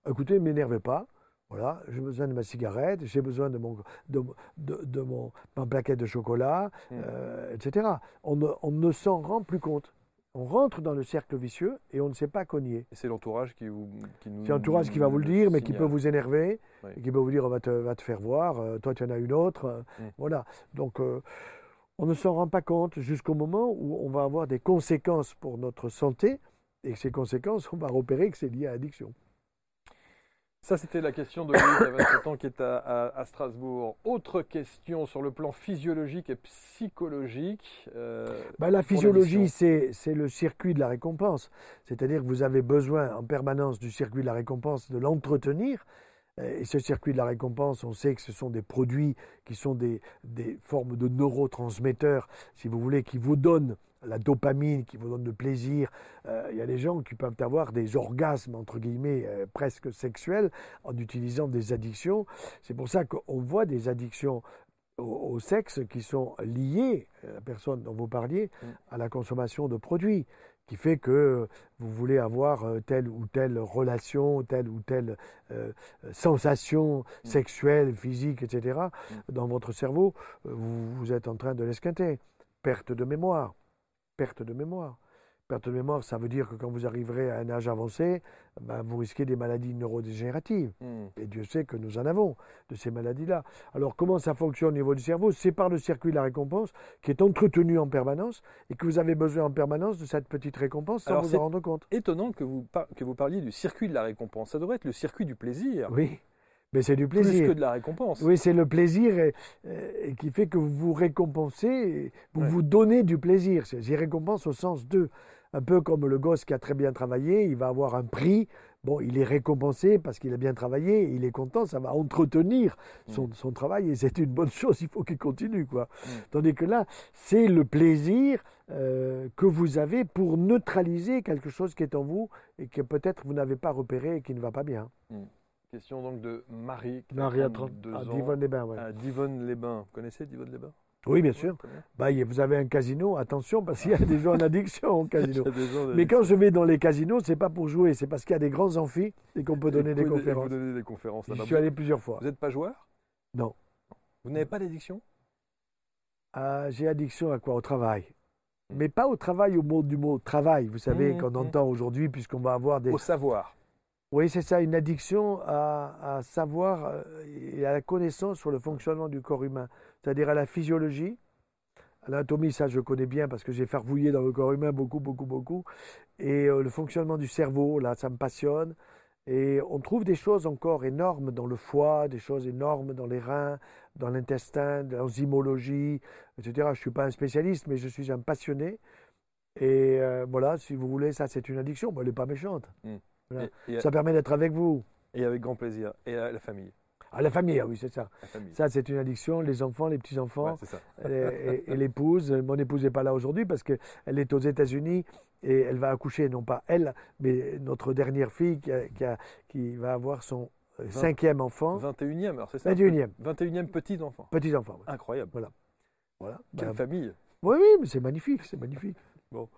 écoutez, ne m'énervez pas, voilà, j'ai besoin de ma cigarette, j'ai besoin de mon, de, de, mon, ma plaquette de chocolat, hmm. euh, etc. On on ne s'en rend plus compte on rentre dans le cercle vicieux et on ne sait pas cogner. C'est l'entourage qui, vous, qui nous. C'est l'entourage qui va vous le dire, mais qui peut vous énerver, qui peut vous dire on va te, va te faire voir, euh, toi tu en as une autre. Euh, mm. Voilà. Donc euh, on ne s'en rend pas compte jusqu'au moment où on va avoir des conséquences pour notre santé et ces conséquences, on va repérer que c'est lié à l'addiction. Ça, c'était la question de Louis, qui a 27 *coughs* ans, qui est à, Strasbourg. Autre question sur le plan physiologique et psychologique. Euh, bah, la physiologie, c'est le circuit de la récompense. C'est-à-dire que vous avez besoin en permanence du circuit de la récompense, de l'entretenir. Et ce circuit de la récompense, on sait que ce sont des produits qui sont des, des formes de neurotransmetteurs, si vous voulez, qui vous donnent la dopamine qui vous donne le plaisir. Euh, il y a des gens qui peuvent avoir des orgasmes, entre guillemets, euh, presque sexuels en utilisant des addictions. C'est pour ça qu'on voit des addictions au, sexe qui sont liées, euh, la personne dont vous parliez, mm. à la consommation de produits qui fait que vous voulez avoir telle ou telle relation, telle ou telle sensation mm. sexuelle, physique, etc. Mm. dans votre cerveau, vous, vous êtes en train de l'esquinter. Perte de mémoire perte de mémoire. Perte de mémoire, ça veut dire que quand vous arriverez à un âge avancé, ben, vous risquez des maladies neurodégénératives. Hmm. Et Dieu sait que nous en avons de ces maladies-là. Alors comment ça fonctionne au niveau du cerveau? C'est par le circuit de la récompense qui est entretenu en permanence et que vous avez besoin en permanence de cette petite récompense sans vous en rendre compte. Étonnant que vous, que vous parliez du circuit de la récompense. Ça devrait être le circuit du plaisir. Oui. Mais c'est du plaisir. Plus que de la récompense. Oui, c'est le plaisir et, qui fait que vous vous récompensez, vous vous donnez du plaisir. C'est récompense au sens de un peu comme le gosse qui a très bien travaillé, il va avoir un prix. Bon, il est récompensé parce qu'il a bien travaillé, il est content, ça va entretenir son, mm. travail et c'est une bonne *laughs* chose, il faut qu'il continue. quoi. Mm. Tandis que là, c'est le plaisir euh, que vous avez pour neutraliser quelque chose qui est en vous et que peut-être vous n'avez pas repéré et qui ne va pas bien. Mm. Question donc de Marie. Marie à, Divonne-les-Bains. À Divonne-les-Bains. Vous connaissez Divonne-les-Bains? Oui, bien sûr. Bah, vous avez un casino, attention, parce qu'il y a des gens en addiction au casino. *laughs* Mais quand je vais dans les casinos, c'est pas pour jouer, c'est parce qu'il y a des grands amphis et qu'on peut donner des conférences. Des conférences. Je suis allé plusieurs fois. Vous n'êtes pas joueur? Non. Vous n'avez pas d'addiction? Ah, J'ai addiction à quoi? Au travail. Hmm. Mais pas au travail au mot du mot travail, vous savez, hmm, qu'on hmm. entend aujourd'hui, puisqu'on va avoir des. Au savoir. Oui, c'est ça, une addiction à, savoir euh, et à la connaissance sur le fonctionnement du corps humain, c'est-à-dire à la physiologie. L'anatomie, ça je connais bien parce que j'ai farfouillé dans le corps humain beaucoup, beaucoup, beaucoup. Et euh, le fonctionnement du cerveau, là, ça me passionne. Et on trouve des choses encore énormes dans le foie, des choses énormes dans les reins, dans l'intestin, dans l'enzymologie, etc. Je ne suis pas un spécialiste, mais je suis un passionné. Et euh, voilà, si vous voulez, ça c'est une addiction. elle n'est pas méchante. Ça permet d'être avec vous. Et avec grand plaisir. Et la famille. Ah, la famille, ah oui, c'est ça. Ça, c'est une addiction. Les enfants, les petits-enfants et, l'épouse. Mon épouse n'est pas là aujourd'hui parce qu'elle est aux États-Unis et elle va accoucher, non pas elle, mais notre dernière fille qui, qui, va avoir son cinquième enfant. 21e, alors c'est ça 21e. 21e petit-enfant. Petit-enfant. Incroyable. Voilà. voilà. Quelle bah, famille. Oui, oui, mais c'est magnifique, c'est magnifique. Bon.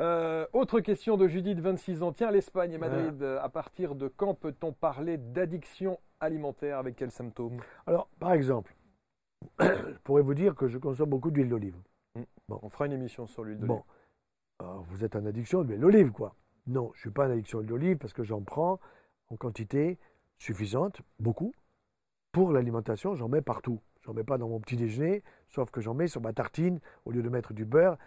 Euh, autre question de Judith, 26 ans. Tiens, l'Espagne et Madrid, euh, à partir de quand peut-on parler d'addiction alimentaire Avec quels symptômes? Alors, par exemple, *clears throat* je pourrais vous dire que je consomme beaucoup d'huile d'olive. Hmm. Bon. On fera une émission sur l'huile d'olive. Bon. vous êtes en addiction d'huile d'olive, quoi. Non, je ne suis pas en addiction d'huile d'olive parce que j'en prends en quantité suffisante, beaucoup. Pour l'alimentation, j'en mets partout. J'en mets pas dans mon petit déjeuner, sauf que j'en mets sur ma tartine au lieu de mettre du beurre,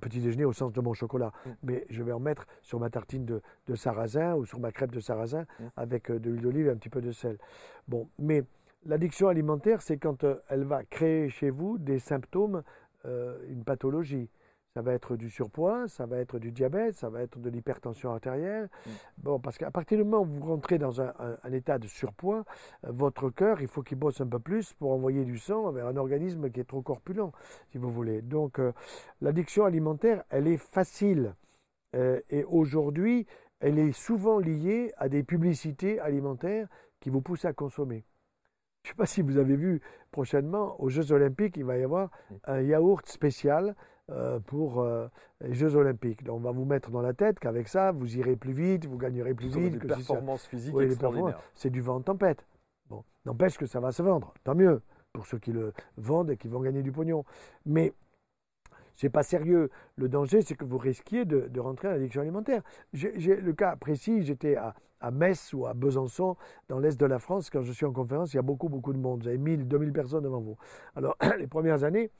petit déjeuner au sens de mon chocolat. Mm. Mais je vais en mettre sur ma tartine de, sarrasin ou sur ma crêpe de sarrasin mm. avec euh, de l'huile d'olive et un petit peu de sel. Bon, mais l'addiction alimentaire, c'est quand euh, elle va créer chez vous des symptômes, euh, une pathologie. Ça va être du surpoids, ça va être du diabète, ça va être de l'hypertension artérielle. Mm. Bon, parce qu'à partir du moment où vous rentrez dans un, état de surpoids, euh, votre cœur, il faut qu'il bosse un peu plus pour envoyer du sang vers un organisme qui est trop corpulent, si vous voulez. Donc, euh, l'addiction alimentaire, elle est facile. Euh, et aujourd'hui, elle est souvent liée à des publicités alimentaires qui vous poussent à consommer. Je ne sais pas si vous avez vu prochainement aux Jeux Olympiques, il va y avoir mm. un yaourt spécial pour euh, les Jeux Olympiques. Donc on va vous mettre dans la tête qu'avec ça, vous irez plus vite, vous gagnerez plus vite. Des performances physiques extraordinaires. C'est du vent en tempête. Bon, n'empêche que ça va se vendre, tant mieux pour ceux qui le vendent et qui vont gagner du pognon. Mais c'est pas sérieux. Le danger, c'est que vous risquiez de, rentrer en addiction alimentaire. J'ai le cas précis, j'étais à, à, Metz ou à Besançon, dans l'est de la France, quand je suis en conférence, il y a beaucoup, beaucoup de monde. Vous avez 1000, 2000 personnes devant vous. Alors, *clears throat* les premières années,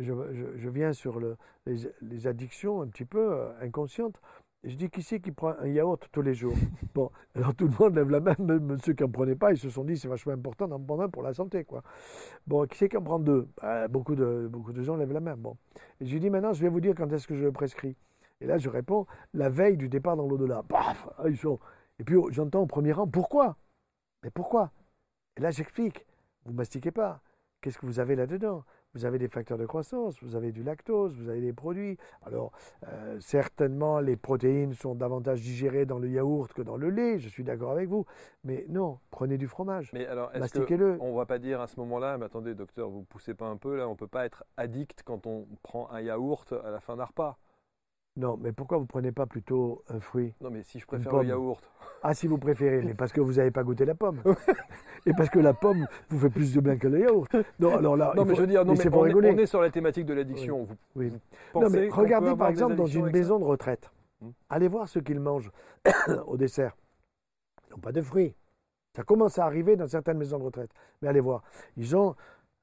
je, viens sur les, addictions un petit peu euh, inconscientes. je dis, qui c'est qui prend un yaourt tous les jours? *laughs* Bon, alors tout le monde lève la main, même ceux qui n'en prenaient pas, ils se sont dit, c'est vachement important d'en prendre un pour la santé. quoi. Bon, qui c'est qui en prend deux? Bah, beaucoup, de, beaucoup de gens lèvent la main. Bon. Et je lui dis, maintenant, je vais vous dire quand est-ce que je le prescris. Et là, je réponds, la veille du départ dans l'au-delà. Paf ah, ils sont... Et puis, oh, j'entends au premier rang, pourquoi? Mais pourquoi? Et là, j'explique. Vous mastiquez pas. Qu'est-ce que vous avez là-dedans? Vous avez des facteurs de croissance, vous avez du lactose, vous avez des produits. Alors, euh, certainement, les protéines sont davantage digérées dans le yaourt que dans le lait, je suis d'accord avec vous. Mais non, prenez du fromage. Mais alors, est-ce qu'on ne va pas dire à ce moment-là, mais attendez, docteur, vous poussez pas un peu, là, on ne peut pas être addict quand on prend un yaourt à la fin d'un repas? Non, mais pourquoi vous ne prenez pas plutôt un fruit? Non, mais si je préfère le yaourt. Ah, si vous préférez, mais parce que vous n'avez pas goûté la pomme. *laughs* Et parce que la pomme vous fait plus de bien que le yaourt. Non, *laughs* alors là, non, mais je veux dire, non, mais on, est, on, est, sur la thématique de l'addiction. Oui. non, mais regardez par exemple dans une maison de retraite. Hmm. Allez voir ce qu'ils mangent *coughs* au dessert. Ils n'ont pas de fruits. Ça commence à arriver dans certaines maisons de retraite. Mais allez voir. Ils ont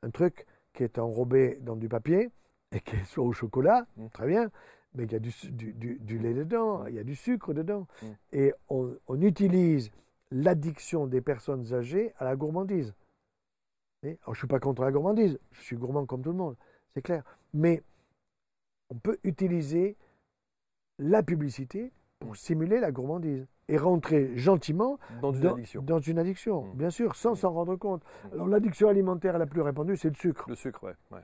un truc qui est enrobé dans du papier et qui est soit au chocolat, hmm. très bien, mais il y a du, lait dedans, il y a du sucre dedans. Mm. Et on, utilise l'addiction des personnes âgées à la gourmandise. alors, je ne suis pas contre la gourmandise, je suis gourmand comme tout le monde, c'est clair. Mais on peut utiliser la publicité pour simuler la gourmandise et rentrer gentiment dans une addiction. Dans une addiction, mm. bien sûr, sans mm. s'en rendre compte. Alors l'addiction alimentaire la plus répandue, c'est le sucre. Le sucre, oui. Ouais.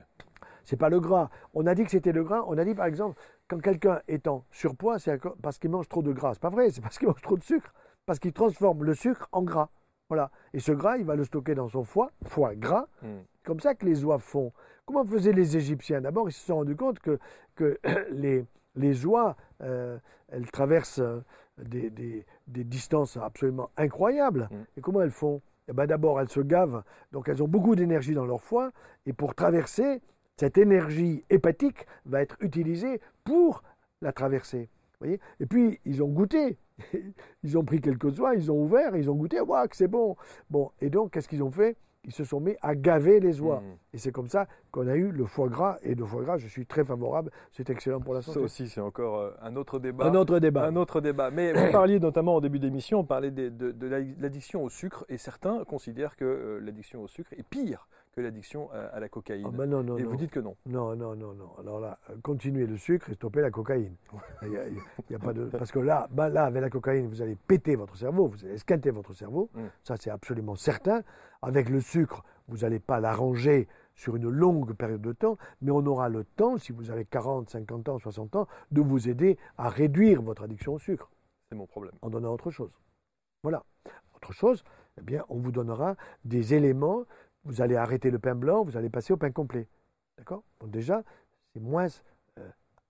C'est pas le gras. On a dit que c'était le gras. On a dit par exemple, quand quelqu'un est en surpoids, c'est parce qu'il mange trop de gras. C'est pas vrai, c'est parce qu'il mange trop de sucre. Parce qu'il transforme le sucre en gras. Voilà. Et ce gras, il va le stocker dans son foie, foie gras. Hmm. Comme ça que les oies font. Comment faisaient les Égyptiens? D'abord, ils se sont rendus compte que, que *coughs* les, les oies, euh, elles traversent euh, des, des, distances absolument incroyables. Hmm. Et comment elles font? Eh ben D'abord, elles se gavent, donc elles ont beaucoup d'énergie dans leur foie, et pour traverser, cette énergie hépatique va être utilisée pour la traverser. Voyez? Et puis, ils ont goûté. *laughs* Ils ont pris quelques oies, ils ont ouvert, ils ont goûté, waouh, que c'est bon. Bon, et donc, qu'est-ce qu'ils ont fait? Ils se sont mis à gaver les oies. Mmh. Et c'est comme ça qu'on a eu le foie gras. Et le foie gras, je suis très favorable. C'est excellent pour la santé. Ça aussi, c'est encore euh, un autre débat. Un autre débat. Un autre débat. Mais vous *coughs* parliez notamment au début d'émission, on parlait de, l'addiction au sucre. Et certains considèrent que euh, l'addiction au sucre est pire que l'addiction à, la cocaïne. Ah, non, non, et vous dites que non. Non, non, non, non. Alors là, euh, continuez le sucre et stoppez la cocaïne. *laughs* Il y a, pas de... Parce que là, bah, là, avec la cocaïne, vous allez péter votre cerveau, vous allez esquinter votre cerveau. Mm. Ça, c'est absolument certain. Avec le sucre, vous n'allez pas l'arranger sur une longue période de temps, mais on aura le temps, si vous avez 40, 50 ans, 60 ans, de vous aider à réduire votre addiction au sucre. C'est mon problème. En donnant autre chose. Voilà. Autre chose, eh bien, on vous donnera des éléments. Vous allez arrêter le pain blanc, vous allez passer au pain complet. D'accord? Donc déjà, c'est moins euh,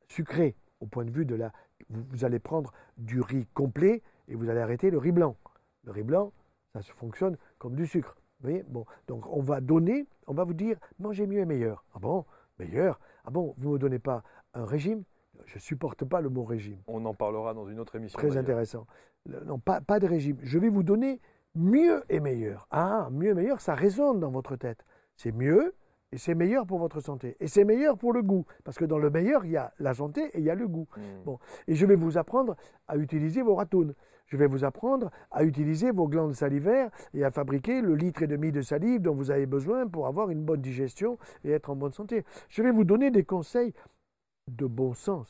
sucré au point de vue de la... Vous, allez prendre du riz complet et vous allez arrêter le riz blanc. Le riz blanc, ça se fonctionne comme du sucre. Vous voyez? Bon, Donc on va donner, on va vous dire, mangez mieux et meilleur. Ah bon? Meilleur? Ah bon? Vous ne me donnez pas un régime? Je ne supporte pas le mot régime. On en parlera dans une autre émission. Très intéressant. Non, pas, pas de régime. Je vais vous donner mieux et meilleur. Ah, mieux et meilleur, ça résonne dans votre tête. C'est mieux et c'est meilleur pour votre santé. Et c'est meilleur pour le goût. Parce que dans le meilleur, il y a la santé et il y a le goût. Hmm. Bon. Et je vais vous apprendre à utiliser vos ratounes. Je vais vous apprendre à utiliser vos glandes salivaires et à fabriquer le litre et demi de salive dont vous avez besoin pour avoir une bonne digestion et être en bonne santé. Je vais vous donner des conseils de bon sens.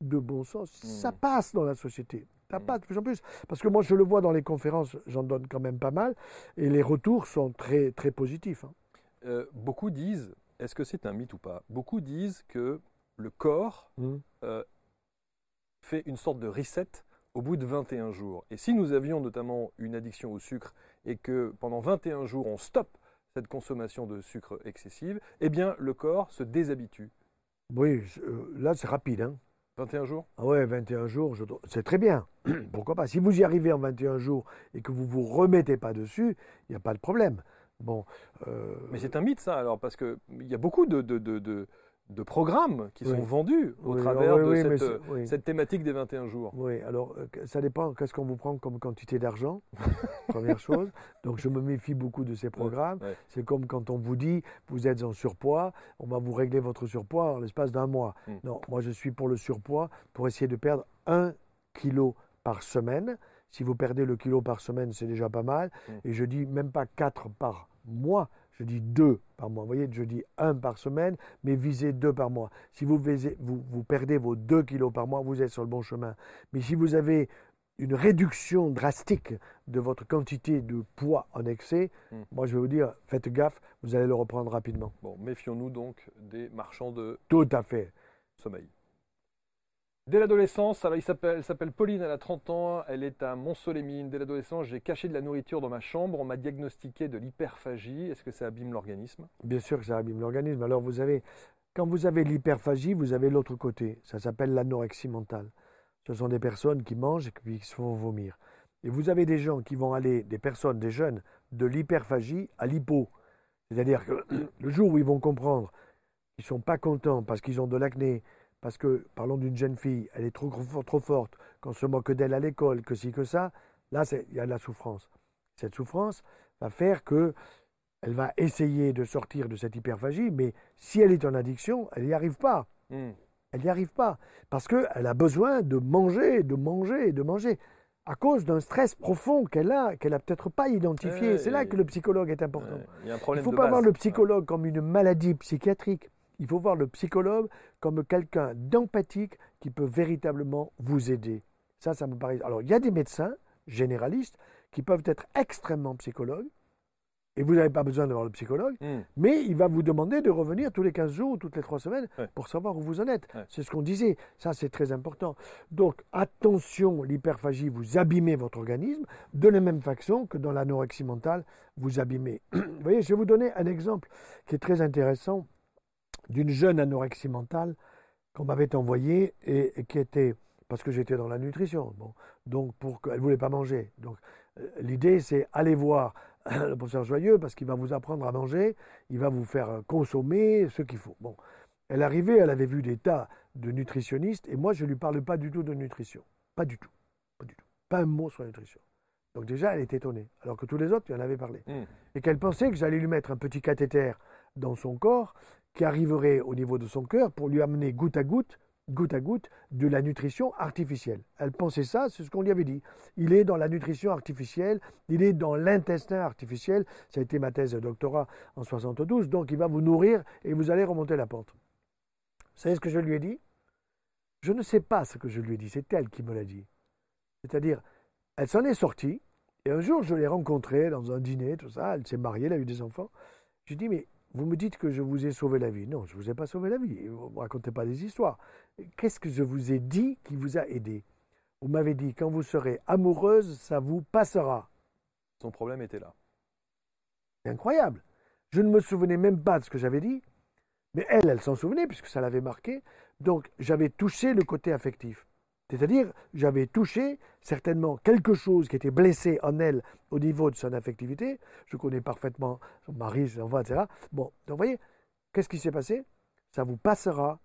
De bon sens. Ça hmm. passe dans la société. Hmm. passe de plus en plus. Parce que moi, je le vois dans les conférences, j'en donne quand même pas mal, et les retours sont très, très positifs. Hein. Euh, beaucoup disent, est-ce que c'est un mythe ou pas? Beaucoup disent que le corps hmm. euh, fait une sorte de reset au bout de 21 jours. Et si nous avions notamment une addiction au sucre et que pendant 21 jours on stoppe cette consommation de sucre excessive, eh bien le corps se déshabitue. Oui, euh, là c'est rapide. Hein 21 jours? Ah Ouais, 21 jours, c'est très bien. *clears throat* Pourquoi pas? Si vous y arrivez en 21 jours et que vous ne vous remettez pas dessus, il n'y a pas de problème. Bon, euh, Mais c'est un mythe ça alors, parce qu'il y a beaucoup de, de, de de programmes qui sont vendus au travers de cette, thématique des 21 jours. Oui, alors euh, ça dépend qu'est-ce qu'on vous prend comme quantité d'argent, *laughs* première chose. Donc je me méfie beaucoup de ces programmes. C'est comme quand on vous dit vous êtes en surpoids, on va vous régler votre surpoids en l'espace d'un mois. Hmm. Non, moi je suis pour le surpoids pour essayer de perdre un kilo par semaine. Si vous perdez le kilo par semaine, c'est déjà pas mal. Hmm. Et je dis même pas 4 par mois je dis deux par mois. Vous voyez, je dis un par semaine, mais visez deux par mois. Si vous, vous, perdez vos deux kilos par mois, vous êtes sur le bon chemin. Mais si vous avez une réduction drastique de votre quantité de poids en excès, hmm. moi je vais vous dire, faites gaffe, vous allez le reprendre rapidement. Bon, méfions-nous donc des marchands de Tout à fait. sommeil. Dès l'adolescence, il s'appelle Pauline, elle a 30 ans, elle est à Montsolémine. Dès l'adolescence, j'ai caché de la nourriture dans ma chambre, on m'a diagnostiqué de l'hyperphagie. Est-ce que ça abîme l'organisme? Bien sûr que ça abîme l'organisme. Alors vous avez, quand vous avez l'hyperphagie, vous avez l'autre côté. Ça s'appelle l'anorexie mentale. Ce sont des personnes qui mangent et qui se font vomir. Et vous avez des gens qui vont aller, des personnes, des jeunes, de l'hyperphagie à l'hypo. C'est-à-dire que *clears throat* le jour où ils vont comprendre qu'ils ne sont pas contents parce qu'ils ont de l'acné, parce que, parlons d'une jeune fille, elle est trop, trop forte, qu'on se moque d'elle à l'école, que si, que ça, là, il y a de la souffrance. Cette souffrance va faire que elle va essayer de sortir de cette hyperphagie, mais si elle est en addiction, elle n'y arrive pas. Hmm. Elle n'y arrive pas. Parce qu'elle a besoin de manger, de manger, de manger. À cause d'un stress profond qu'elle a, qu'elle n'a peut-être pas identifié. C'est là que le psychologue est important. il ne faut pas voir le psychologue comme une maladie psychiatrique. Il faut voir le psychologue comme quelqu'un d'empathique qui peut véritablement vous aider. Ça, ça me paraît. Alors, il y a des médecins généralistes qui peuvent être extrêmement psychologues, et vous n'avez pas besoin d'avoir le psychologue, hmm. mais il va vous demander de revenir tous les 15 jours ou toutes les 3 semaines pour savoir où vous en êtes. C'est ce qu'on disait. Ça, c'est très important. Donc, attention, l'hyperphagie, vous abîmez votre organisme de la même façon que dans l'anorexie mentale, vous abîmez. *clears throat* vous voyez, je vais vous donner un exemple qui est très intéressant d'une jeune anorexie mentale qu'on m'avait envoyée et, qui était parce que j'étais dans la nutrition. Bon, donc pour qu'elle voulait pas manger. Donc euh, l'idée c'est aller voir le professeur Joyeux parce qu'il va vous apprendre à manger, il va vous faire consommer ce qu'il faut. Bon, elle arrivait, elle avait vu des tas de nutritionnistes et moi je lui parle pas du tout de nutrition, pas du tout, pas du tout, pas un mot sur la nutrition. Donc déjà elle était étonnée, alors que tous les autres lui en avaient parlé mmh. et qu'elle pensait que j'allais lui mettre un petit cathéter dans son corps qui arriverait au niveau de son cœur pour lui amener goutte à goutte goutte à goutte de la nutrition artificielle. Elle pensait ça, c'est ce qu'on lui avait dit. Il est dans la nutrition artificielle, il est dans l'intestin artificiel. Ça a été ma thèse de doctorat en 72, donc il va vous nourrir et vous allez remonter la pente. Vous savez ce que je lui ai dit? Je ne sais pas ce que je lui ai dit, c'est elle qui me l'a dit. C'est-à-dire, elle s'en est sortie, et un jour je l'ai rencontrée dans un dîner, tout ça, elle s'est mariée, elle a eu des enfants. Je lui ai dit, mais vous me dites que je vous ai sauvé la vie. Non, je ne vous ai pas sauvé la vie. Vous ne me racontez pas des histoires. Qu'est-ce que je vous ai dit qui vous a aidé? Vous m'avez dit, quand vous serez amoureuse, ça vous passera. Son problème était là. C'est incroyable. Je ne me souvenais même pas de ce que j'avais dit, mais elle, elle s'en souvenait puisque ça l'avait marqué. Donc j'avais touché le côté affectif. C'est-à-dire, j'avais touché certainement quelque chose qui était blessé en elle au niveau de son affectivité. Je connais parfaitement son mari, ses enfants, etc. Bon, donc vous voyez, qu'est-ce qui s'est passé? Ça vous passera.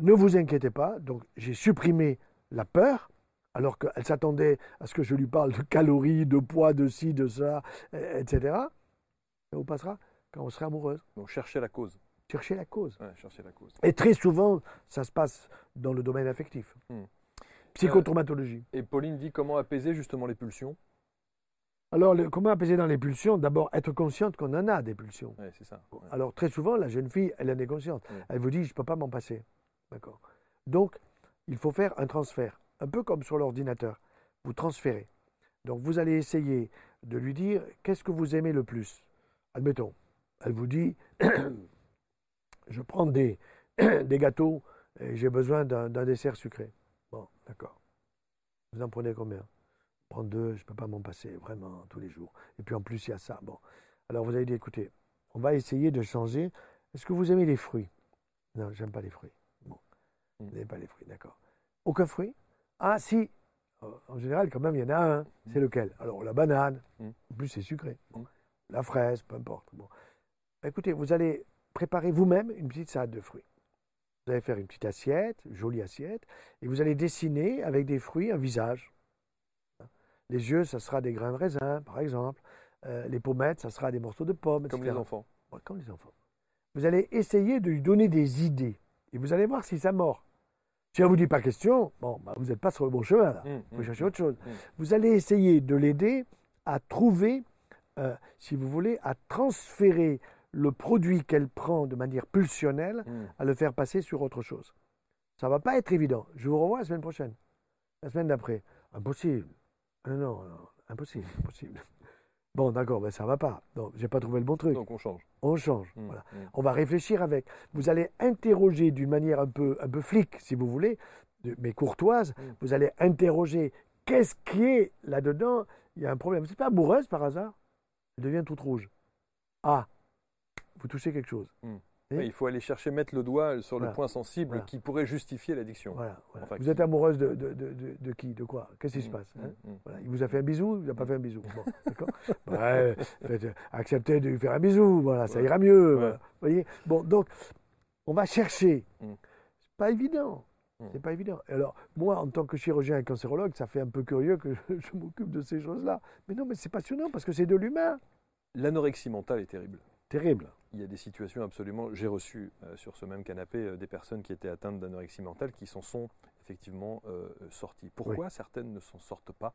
Ne vous inquiétez pas. Donc, j'ai supprimé la peur, alors qu'elle s'attendait à ce que je lui parle de calories, de poids, de ci, de ça, etc. Ça vous passera quand on sera amoureuse. Donc, cherchez la cause. Cherchez la cause. Ouais, cherchez la cause. Et très souvent, ça se passe dans le domaine affectif. Hmm. Psychotraumatologie. et Pauline dit comment apaiser justement les pulsions? Alors, comment apaiser dans les pulsions? D'abord, être consciente qu'on en a des pulsions. c'est ça. Alors, très souvent, la jeune fille, elle en est consciente. Elle vous dit, je ne peux pas m'en passer. D'accord. Donc, il faut faire un transfert. Un peu comme sur l'ordinateur. Vous transférez. Donc, vous allez essayer de lui dire, qu'est-ce que vous aimez le plus? Admettons, elle vous dit, *coughs* je prends des, *coughs* des gâteaux et j'ai besoin d'un dessert sucré. Bon, d'accord. Vous en prenez combien? Prends deux, je ne peux pas m'en passer, vraiment, tous les jours. Et puis en plus, il y a ça. Bon. Alors vous avez dit, écoutez, on va essayer de changer. Est-ce que vous aimez les fruits? Non, j'aime pas les fruits. Bon. Vous n'aimez pas les fruits, d'accord. Aucun fruit? Ah, si. En général, quand même, il y en a un. C'est mm. lequel? Alors, la banane. Mm. En plus, c'est sucré. Mm. La fraise, peu importe. Bon. Écoutez, vous allez préparer vous-même une petite salade de fruits. Vous allez faire une petite assiette, une jolie assiette, et vous allez dessiner avec des fruits un visage. Les yeux, ça sera des grains de raisin, par exemple. Euh, les pommettes, ça sera des morceaux de pommes, Comme les enfants. comme les enfants. Vous allez essayer de lui donner des idées, et vous allez voir si ça mord. Si on ne vous dit pas question, bon, bah, vous n'êtes pas sur le bon chemin, là. Il mmh, mmh, chercher autre chose. Mmh. Vous allez essayer de l'aider à trouver, euh, si vous voulez, à transférer le produit qu'elle prend de manière pulsionnelle hmm. à le faire passer sur autre chose. Ça va pas être évident. Je vous revois la semaine prochaine. La semaine d'après. Impossible. Non, non, impossible, *laughs* impossible. Bon, d'accord, ben ça va pas. Donc, j'ai pas trouvé le bon truc. Donc on change. On change. Hmm, voilà. Hmm. On va réfléchir avec. Vous allez interroger d'une manière un peu, un peu flic, si vous voulez, mais courtoise. Vous allez interroger qu'est-ce qui est là-dedans. Il y a un problème. C'est pas amoureuse par hasard? Elle devient toute rouge. Ah, vous touchez quelque chose. Hmm. il faut aller chercher, mettre le doigt sur le point sensible qui pourrait justifier l'addiction. vous êtes amoureuse de, de, de, de qui De quoi? Qu'est-ce qui se mmh, passe hein? mmh, mmh. Il vous a fait un bisou Il vous a pas fait un bisou bon, *laughs* D'accord ouais, Acceptez de lui faire un bisou, voilà, ça ira mieux. voyez? Bon, donc, on va chercher. C'est pas évident. C'est pas évident. Alors, moi, en tant que chirurgien et cancérologue, ça fait un peu curieux que *laughs* je, je m'occupe de ces choses-là. Mais non, mais c'est passionnant parce que c'est de l'humain. L'anorexie mentale est terrible. Terrible il y a des situations absolument. J'ai reçu euh, sur ce même canapé euh, des personnes qui étaient atteintes d'anorexie mentale qui s'en sont effectivement euh, sorties. Pourquoi certaines ne s'en sortent pas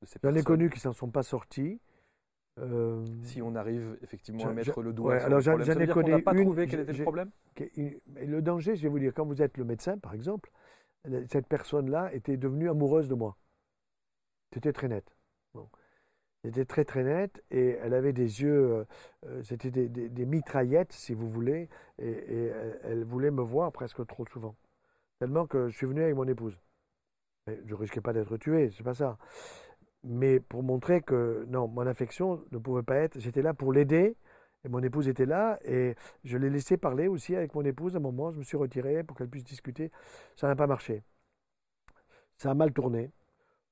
de ces J'en ai connu qui ne s'en sont pas sorties. Si on arrive effectivement à mettre le doigt sur alors le problème, ça veut dire qu'on n'a pas trouvé quel était le problème Le danger, je vais vous dire, quand vous êtes le médecin, par exemple, cette personne-là était devenue amoureuse de moi. C'était très net. C'était très très net et elle avait des yeux, euh, euh, c'était des, mitraillettes si vous voulez, et, elle, voulait me voir presque trop souvent. Tellement que je suis venu avec mon épouse. je risquais pas d'être tué, c'est pas ça. Mais pour montrer que non, mon affection ne pouvait pas être, j'étais là pour l'aider, et mon épouse était là, et je l'ai laissé parler aussi avec mon épouse à un moment, je me suis retiré pour qu'elle puisse discuter. Ça n'a pas marché. Ça a mal tourné.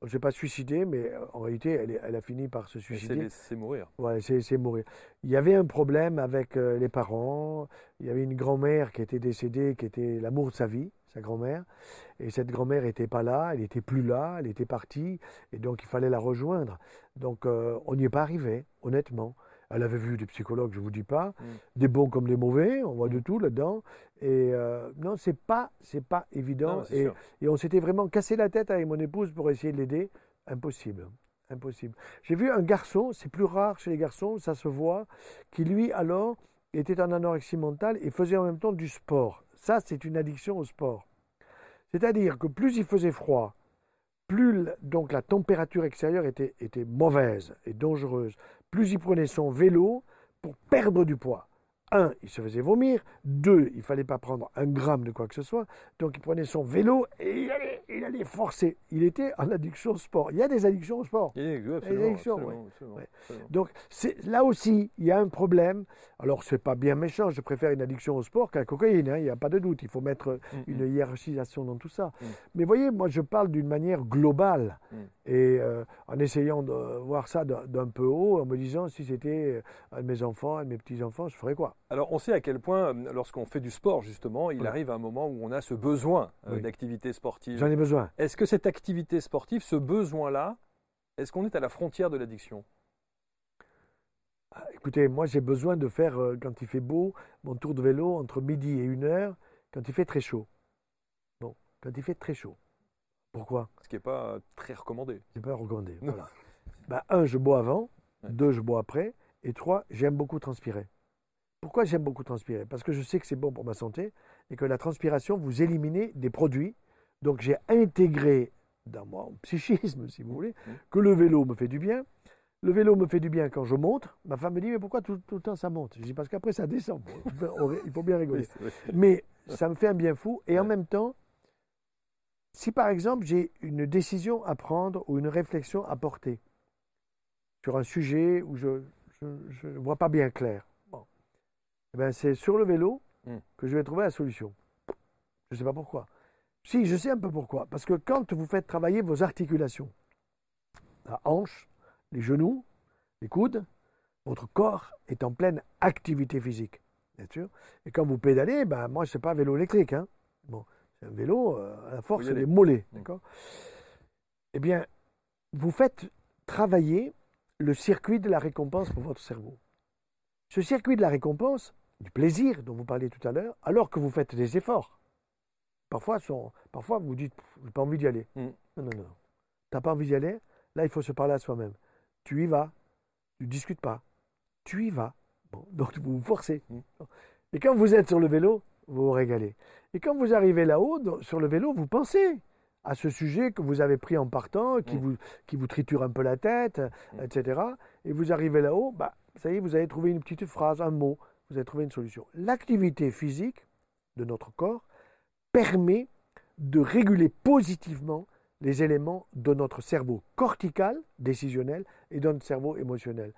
Ne s'est pas suicidé, mais euh, en réalité, elle, elle, a fini par se suicider. C'est mourir. Ouais, c'est mourir. Il y avait un problème avec euh, les parents. Il y avait une grand-mère qui était décédée, qui était l'amour de sa vie, sa grand-mère. Et cette grand-mère n'était pas là, elle n'était plus là, elle était partie. Et donc, il fallait la rejoindre. Donc, euh, on n'y est pas arrivé, honnêtement. Elle avait vu des psychologues, je ne vous dis pas, mm. des bons comme des mauvais, on voit de mm. tout là-dedans. Et euh, non, c'est pas, c'est pas évident. et, et, on s'était vraiment cassé la tête avec mon épouse pour essayer de l'aider. Impossible, impossible. J'ai vu un garçon, c'est plus rare chez les garçons, ça se voit, qui lui alors était en anorexie mentale et faisait en même temps du sport. Ça, c'est une addiction au sport. C'est-à-dire que plus il faisait froid, plus donc la température extérieure était, était mauvaise et dangereuse, plus il prenait son vélo pour perdre du poids un, il se faisait vomir. Deux, il fallait pas prendre un gramme de quoi que ce soit. Donc il prenait son vélo et il allait, il allait forcer. Il était en addiction au sport. Il y a des addictions au sport. Il y a des addictions, Donc là aussi, il y a un problème. Alors c'est pas bien méchant. Je préfère une addiction au sport qu'à la cocaïne. Hein, il n'y a pas de doute. Il faut mettre mm, une mm. hiérarchisation dans tout ça. Mm. Mais voyez, moi je parle d'une manière globale et euh, en essayant de voir ça d'un peu haut, en me disant si c'était un de mes enfants, un de mes petits enfants, je ferais quoi? Alors on sait à quel point, euh, lorsqu'on fait du sport, justement, il arrive un moment où on a ce besoin euh, d'activité sportive. J'en ai besoin. Est-ce que cette activité sportive, ce besoin-là, est-ce qu'on est à la frontière de l'addiction? Ah, Écoutez, moi j'ai besoin de faire, euh, quand il fait beau, mon tour de vélo entre midi et une heure, quand il fait très chaud. Bon, quand il fait très chaud. Pourquoi? Ce qui n'est pas très recommandé. Ce n'est pas recommandé, *laughs* voilà. bah, un, je bois avant. Deux, je bois après. Et trois, j'aime beaucoup transpirer. Pourquoi j'aime beaucoup transpirer? Parce que je sais que c'est bon pour ma santé et que la transpiration, vous éliminez des produits. Donc j'ai intégré dans mon *laughs* psychisme, si vous voulez, mmh. que le vélo me fait du bien. Le vélo me fait du bien quand je monte. Ma femme me dit, mais pourquoi tout, le temps ça monte? Je dis, parce qu'après ça descend. *laughs* il faut bien rigoler. Mais ça me fait un bien fou. Et en même temps, si par exemple j'ai une décision à prendre ou une réflexion à porter sur un sujet où je ne vois pas bien clair, ben, c'est sur le vélo hmm. que je vais trouver la solution. Je ne sais pas pourquoi. Si, je sais un peu pourquoi. Parce que quand vous faites travailler vos articulations, la hanche, les genoux, les coudes, votre corps est en pleine activité physique. Bien sûr. Et quand vous pédalez, ben, moi, je ne sais pas vélo électrique. Hein. Bon, c'est un vélo euh, à la force des mollets. Hmm. D'accord Eh bien, vous faites travailler le circuit de la récompense pour votre cerveau. Ce circuit de la récompense, du plaisir dont vous parliez tout à l'heure, alors que vous faites des efforts. Parfois, parfois vous dites, n'ai pas envie d'y aller. Mm. Non, non, non. Tu n'as pas envie d'y aller Là, il faut se parler à soi-même. Tu y vas, tu ne discutes pas. Tu y vas. *laughs* donc vous vous forcez. Mm. Et quand vous êtes sur le vélo, vous vous régalez. Et quand vous arrivez là-haut, sur le vélo, vous pensez à ce sujet que vous avez pris en partant, qui, mm. vous, qui vous triture un peu la tête, etc. Et vous arrivez là-haut, bah, ça y est, vous avez trouvé une petite phrase, un mot, vous avez trouvé une solution. L'activité physique de notre corps permet de réguler positivement les éléments de notre cerveau cortical, décisionnel, et de notre cerveau émotionnel.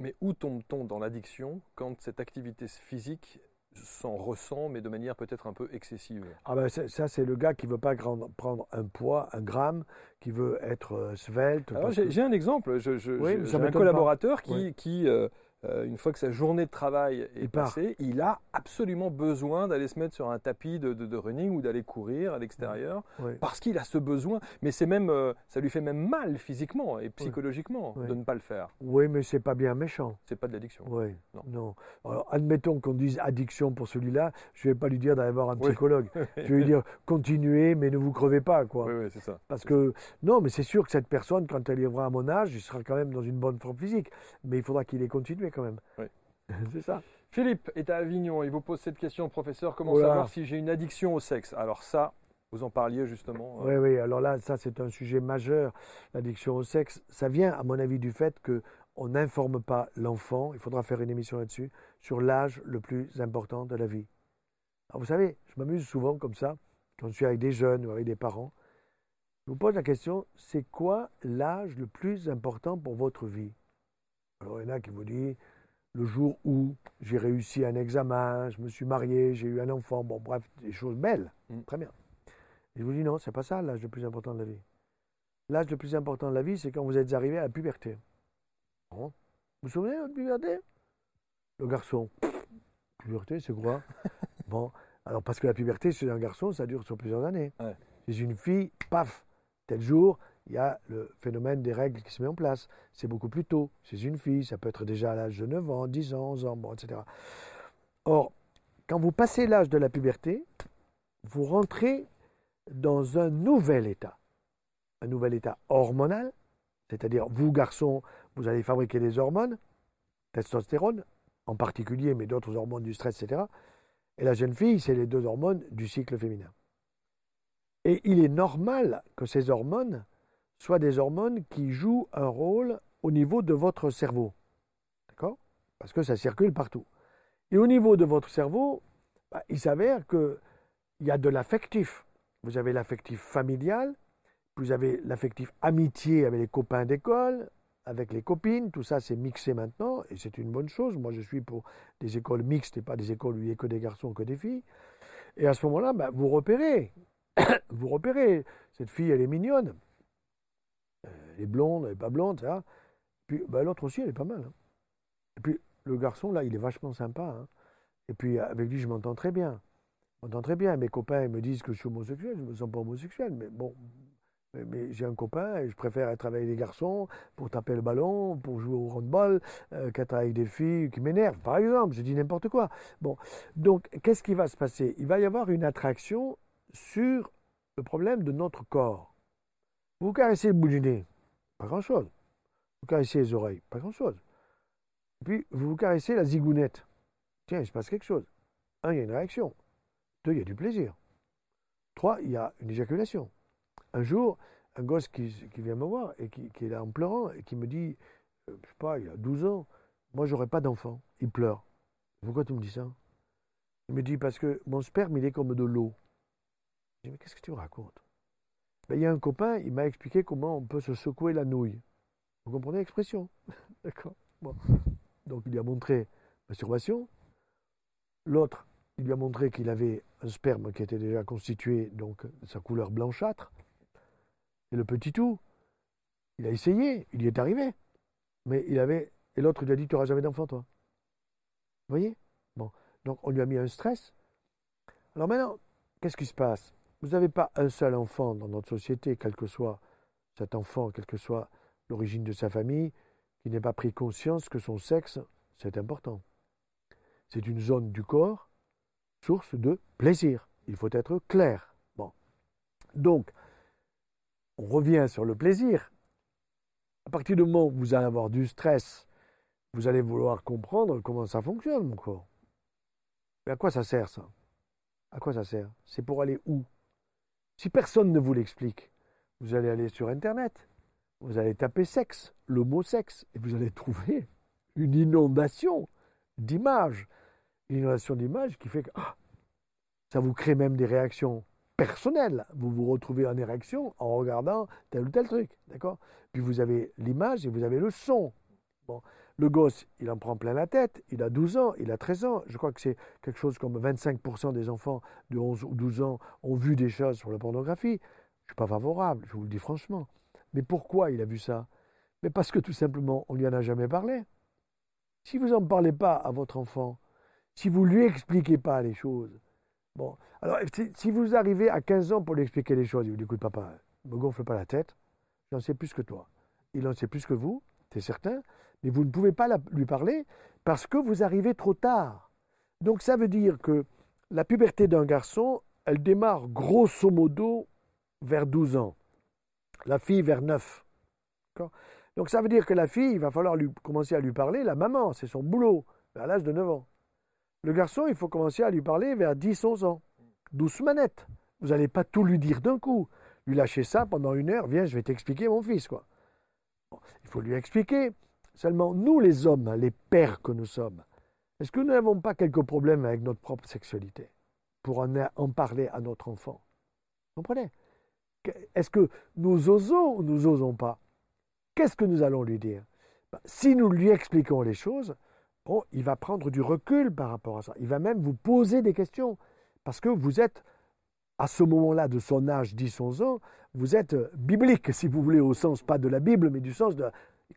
Mais où tombe-t-on dans l'addiction quand cette activité physique s'en ressent, mais de manière peut-être un peu excessive? Ah ben ça, c'est le gars qui veut pas prendre un poids, un gramme, qui veut être euh, svelte. J'ai un exemple. J'ai un collaborateur qui, qui euh, euh, une fois que sa journée de travail est il passée, il a absolument besoin d'aller se mettre sur un tapis de, running ou d'aller courir à l'extérieur parce qu'il a ce besoin. Mais c'est même, euh, ça lui fait même mal physiquement et psychologiquement de ne pas le faire. Oui, mais c'est pas bien méchant. C'est pas de l'addiction. Oui. Non. Alors, admettons qu'on dise addiction pour celui-là, je vais pas lui dire d'aller voir un psychologue. *laughs* je vais lui dire continuez, mais ne vous crevez pas, quoi. Oui, oui, c'est ça. Parce que non, mais c'est sûr que cette personne, quand elle arrivera à mon âge, il sera quand même dans une bonne forme physique. Mais il faudra qu'il ait continué quand même. Oui. *laughs* c'est ça. Philippe est à Avignon. Il vous pose cette question, professeur. Comment savoir si j'ai une addiction au sexe? Alors ça, vous en parliez justement. Euh. Oui, oui. Alors là, ça c'est un sujet majeur. L'addiction au sexe, ça vient, à mon avis, du fait que on n'informe pas l'enfant. Il faudra faire une émission là-dessus sur l'âge le plus important de la vie. Alors vous savez, je m'amuse souvent comme ça quand je suis avec des jeunes ou avec des parents. Je vous pose la question c'est quoi l'âge le plus important pour votre vie? Alors il y en a qui vous disent le jour où j'ai réussi un examen, je me suis marié, j'ai eu un enfant, bon bref, des choses belles, mm. très bien. Et je vous dis non, c'est pas ça l'âge le plus important de la vie. L'âge le plus important de la vie, c'est quand vous êtes arrivé à la puberté. Vous vous souvenez de la puberté? Le garçon, puberté, c'est quoi? *laughs* Bon, alors parce que la puberté chez un garçon, ça dure sur plusieurs années. Chez une fille, paf, tel jour, il y a le phénomène des règles qui se met en place. C'est beaucoup plus tôt. Chez une fille, ça peut être déjà à l'âge de 9 ans, 10 ans, 11 ans, etc. Or, quand vous passez l'âge de la puberté, vous rentrez dans un nouvel état. Un nouvel état hormonal, c'est-à-dire vous, garçons, vous allez fabriquer des hormones, testostérone en particulier, mais d'autres hormones du stress, etc. Et la jeune fille, c'est les deux hormones du cycle féminin. Et il est normal que ces hormones soit des hormones qui jouent un rôle au niveau de votre cerveau. D'accord? Parce que ça circule partout. Et au niveau de votre cerveau, bah, il s'avère qu'il y a de l'affectif. Vous avez l'affectif familial, vous avez l'affectif amitié avec les copains d'école, avec les copines, tout ça c'est mixé maintenant, et c'est une bonne chose. Moi je suis pour des écoles mixtes et pas des écoles où il n'y a que des garçons, que des filles. Et à ce moment-là, bah, vous repérez, *coughs* vous repérez, cette fille elle est mignonne, elle est blonde, elle n'est pas blonde, ça. Puis bah, l'autre aussi, elle est pas mal. Hein. Et puis le garçon, là, il est vachement sympa. Hein. Et puis avec lui, je m'entends très bien. Je m'entends très bien. Mes copains ils me disent que je suis homosexuel. Je ne me sens pas homosexuel. Mais bon, mais, j'ai un copain et je préfère être avec des garçons pour taper le ballon, pour jouer au handball, euh, qu'être avec des filles qui m'énervent, par exemple. Je dis n'importe quoi. Bon, donc qu'est-ce qui va se passer? Il va y avoir une attraction sur le problème de notre corps. Vous caressez le bout du nez, pas grand-chose. Vous caressez les oreilles, pas grand-chose. Et puis, vous vous caressez la zigounette. Tiens, il se passe quelque chose. Un, il y a une réaction. Deux, il y a du plaisir. Trois, il y a une éjaculation. Un jour, un gosse qui, vient me voir et qui, est là en pleurant et qui me dit, je euh, je sais pas, il a 12 ans, moi, j'aurais pas d'enfant. Il pleure. Pourquoi tu me dis ça? Il me dit, parce que mon sperme, il est comme de l'eau. Je dis, mais qu'est-ce que tu me racontes? Ben, il y a un copain, il m'a expliqué comment on peut se secouer la nouille. Vous comprenez l'expression? *laughs* D'accord Donc il lui a montré masturbation. L'autre, il lui a montré qu'il avait un sperme qui était déjà constitué, donc sa couleur blanchâtre. Et le petit tout, il a essayé, il y est arrivé. Mais il avait. Et l'autre, lui a dit Tu n'auras jamais d'enfant, toi. Vous voyez? Bon. Donc on lui a mis un stress. Alors maintenant, qu'est-ce qui se passe? Vous n'avez pas un seul enfant dans notre société, quel que soit cet enfant, quelle que soit l'origine de sa famille, qui n'ait pas pris conscience que son sexe, c'est important. C'est une zone du corps, source de plaisir. Il faut être clair. Bon. Donc, on revient sur le plaisir. À partir du moment où vous allez avoir du stress, vous allez vouloir comprendre comment ça fonctionne, mon corps. Mais à quoi ça sert, ça? À quoi ça sert? C'est pour aller où? Si personne ne vous l'explique, vous allez aller sur Internet, vous allez taper sexe, le mot sexe, et vous allez trouver une inondation d'images. Une inondation d'images qui fait que ah, ça vous crée même des réactions personnelles. Vous vous retrouvez en érection en regardant tel ou tel truc. D'accord? Puis vous avez l'image et vous avez le son. Le gosse, il en prend plein la tête, il a 12 ans, il a 13 ans. Je crois que c'est quelque chose comme 25% des enfants de 11 ou 12 ans ont vu des choses sur la pornographie. Je ne suis pas favorable, je vous le dis franchement. Mais pourquoi il a vu ça? Mais parce que tout simplement, on ne lui en a jamais parlé. Si vous n'en parlez pas à votre enfant, si vous ne lui expliquez pas les choses, bon, alors si vous arrivez à 15 ans pour lui expliquer les choses, il vous dit écoute papa, ne me gonfle pas la tête, j'en sais plus que toi. Il en sait plus que vous, c'est certain, mais vous ne pouvez pas lui parler parce que vous arrivez trop tard. Donc ça veut dire que la puberté d'un garçon, elle démarre grosso modo vers 12 ans. La fille vers 9. Donc ça veut dire que la fille, il va falloir lui, commencer à lui parler, la maman, c'est son boulot, à l'âge de 9 ans. Le garçon, il faut commencer à lui parler vers 10-11 ans. Douce manette. Vous n'allez pas tout lui dire d'un coup. Lui lâcher ça pendant une heure, viens, je vais t'expliquer mon fils. quoi. Il faut lui expliquer. Seulement, nous les hommes, les pères que nous sommes, est-ce que nous n'avons pas quelques problèmes avec notre propre sexualité pour en, parler à notre enfant? Vous comprenez? Est-ce que nous osons ou nous osons pas? Qu'est-ce que nous allons lui dire? Ben, Si nous lui expliquons les choses, bon, il va prendre du recul par rapport à ça. Il va même vous poser des questions. Parce que vous êtes à ce moment-là de son âge, 10-11 ans, vous êtes biblique, si vous voulez, au sens pas de la Bible, mais du sens de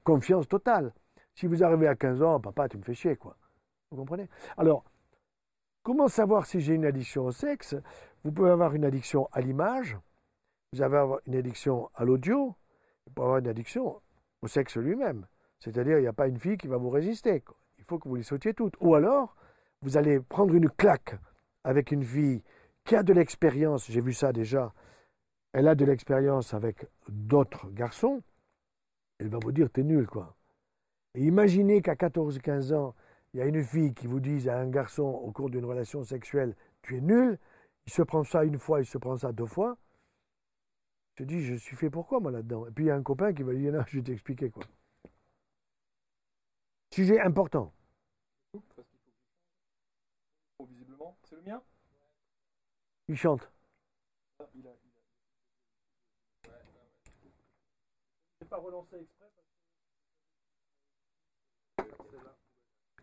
confiance totale. Si vous arrivez à 15 ans, papa, tu me fais chier, quoi. Vous comprenez? Alors, comment savoir si j'ai une addiction au sexe? Vous pouvez avoir une addiction à l'image, vous avez une addiction à l'audio, vous pouvez avoir une addiction au sexe lui-même. C'est-à-dire, il n'y a pas une fille qui va vous résister. Il faut que vous les sautiez toutes. Ou alors, vous allez prendre une claque avec une fille qui a de l'expérience, j'ai vu ça déjà, elle a de l'expérience avec d'autres garçons, elle va vous dire t'es nul quoi. Et imaginez qu'à 14-15 ans, il y a une fille qui vous dise à un garçon au cours d'une relation sexuelle tu es nul, il se prend ça une fois, il se prend ça deux fois. Je dis je suis fait pourquoi moi là-dedans? Et puis il y a un copain qui va lui dire non, je vais t'expliquer quoi. Sujet important. Visiblement, c'est le mien? Il chante.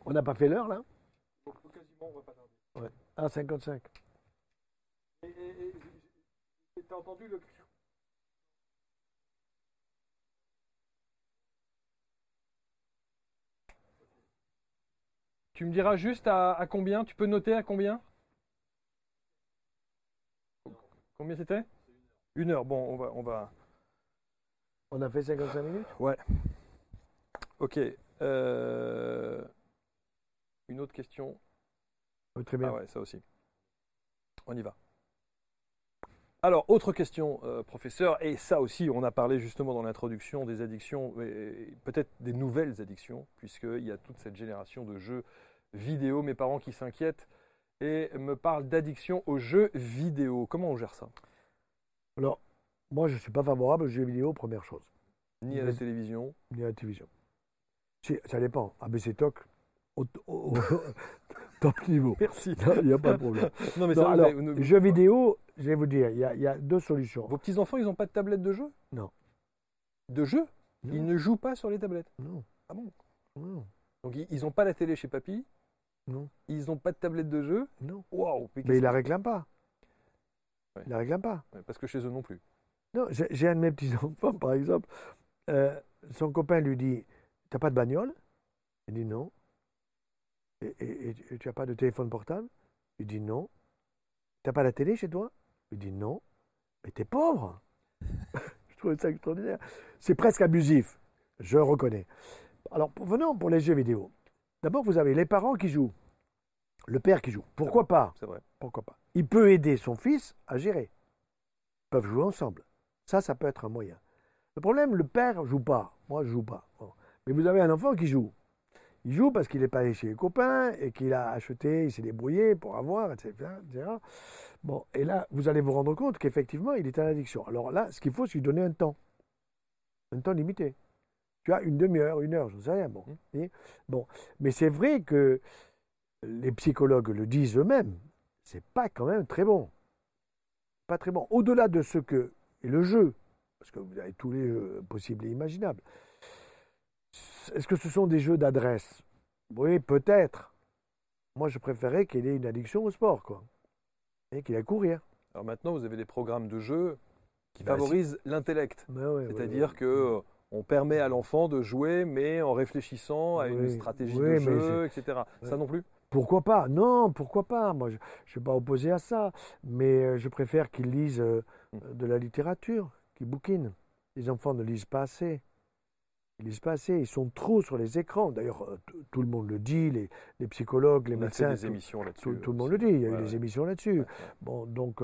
On n'a pas fait l'heure là Quasiment, on va pas tarder. Ouais. Ah, 55. Et, et, et t'as entendu le Tu me diras juste à, à combien? Tu peux noter à combien? Combien c'était? Une heure. Bon, on va, on va. On a fait 55 minutes? Ouais. Ok. Euh, une autre question. très bien. Ah ouais, ça aussi. On y va. Alors, autre question, euh, professeur, et ça aussi, on a parlé justement dans l'introduction des addictions, peut-être des nouvelles addictions, puisqu'il y a toute cette génération de jeux vidéo, mes parents qui s'inquiètent et me parle d'addiction aux jeux vidéo. Comment on gère ça? Alors, moi, je ne suis pas favorable aux jeux vidéo, première chose. Ni à la télévision Ni à la télévision. ça dépend. ABC Talk, au, *laughs* top niveau. Merci. Il n'y a pas de problème. non, mais ça, alors, jeux vidéo, je vais vous dire, il y, a, deux solutions. Vos petits-enfants, ils n'ont pas de tablette de jeu Non. De jeu Ils ne jouent pas sur les tablettes? Non. Ah bon? Non. Donc, ils n'ont pas la télé chez papy? Non. Ils n'ont pas de tablette de jeu Non. Waouh Mais, ils la réclament pas. Ils la réclament pas. parce que chez eux non plus. Non, j'ai un de mes petits-enfants, *laughs* par exemple, euh, son copain lui dit T'as pas de bagnole? Il dit non. Et, tu n'as pas de téléphone portable? Il dit non. T'as pas la télé chez toi? Il dit non. Mais t'es pauvre *laughs* Je trouvais ça extraordinaire. C'est presque abusif, je reconnais. Alors, venons pour les jeux vidéo. D'abord, vous avez les parents qui jouent, le père qui joue. Pourquoi pas C'est vrai. Pourquoi pas Il peut aider son fils à gérer. Ils peuvent jouer ensemble. Ça, ça peut être un moyen. Le problème, le père joue pas. Moi, je joue pas. Mais vous avez un enfant qui joue. Il joue parce qu'il n'est pas allé chez les copains et qu'il a acheté, il s'est débrouillé pour avoir, etc., Bon, et là, vous allez vous rendre compte qu'effectivement, il est à l'addiction. Alors là, ce qu'il faut, c'est lui donner un temps. Un temps limité tu as une demi-heure, une heure, je ne sais rien. Bon. Mmh. bon. Mais c'est vrai que les psychologues le disent eux-mêmes, c'est pas quand même très bon. Pas très bon. Au-delà de ce que est le jeu, parce que vous avez tous les jeux possibles et imaginables, Est-ce que ce sont des jeux d'adresse? Oui, peut-être. Moi, je préférais qu'il ait une addiction au sport, quoi. Et qu'il aille courir. Alors maintenant, vous avez des programmes de jeux qui bah, favorisent l'intellect. Bah C'est-à-dire que euh, on permet à l'enfant de jouer, mais en réfléchissant à une stratégie de jeu, etc. Ça non plus? Pourquoi pas? Non, pourquoi pas? Moi, je ne suis pas opposé à ça, mais euh, je préfère qu'ils lisent euh, mm. de la littérature, qu'ils bouquinent. Les enfants ne lisent pas assez. Ils lisent pas assez. Ils sont trop sur les écrans. D'ailleurs, euh, tout le monde le dit, les, psychologues, les médecins. des émissions là-dessus. Tout, le monde le dit. Il y a eu des émissions là-dessus. Bon, donc,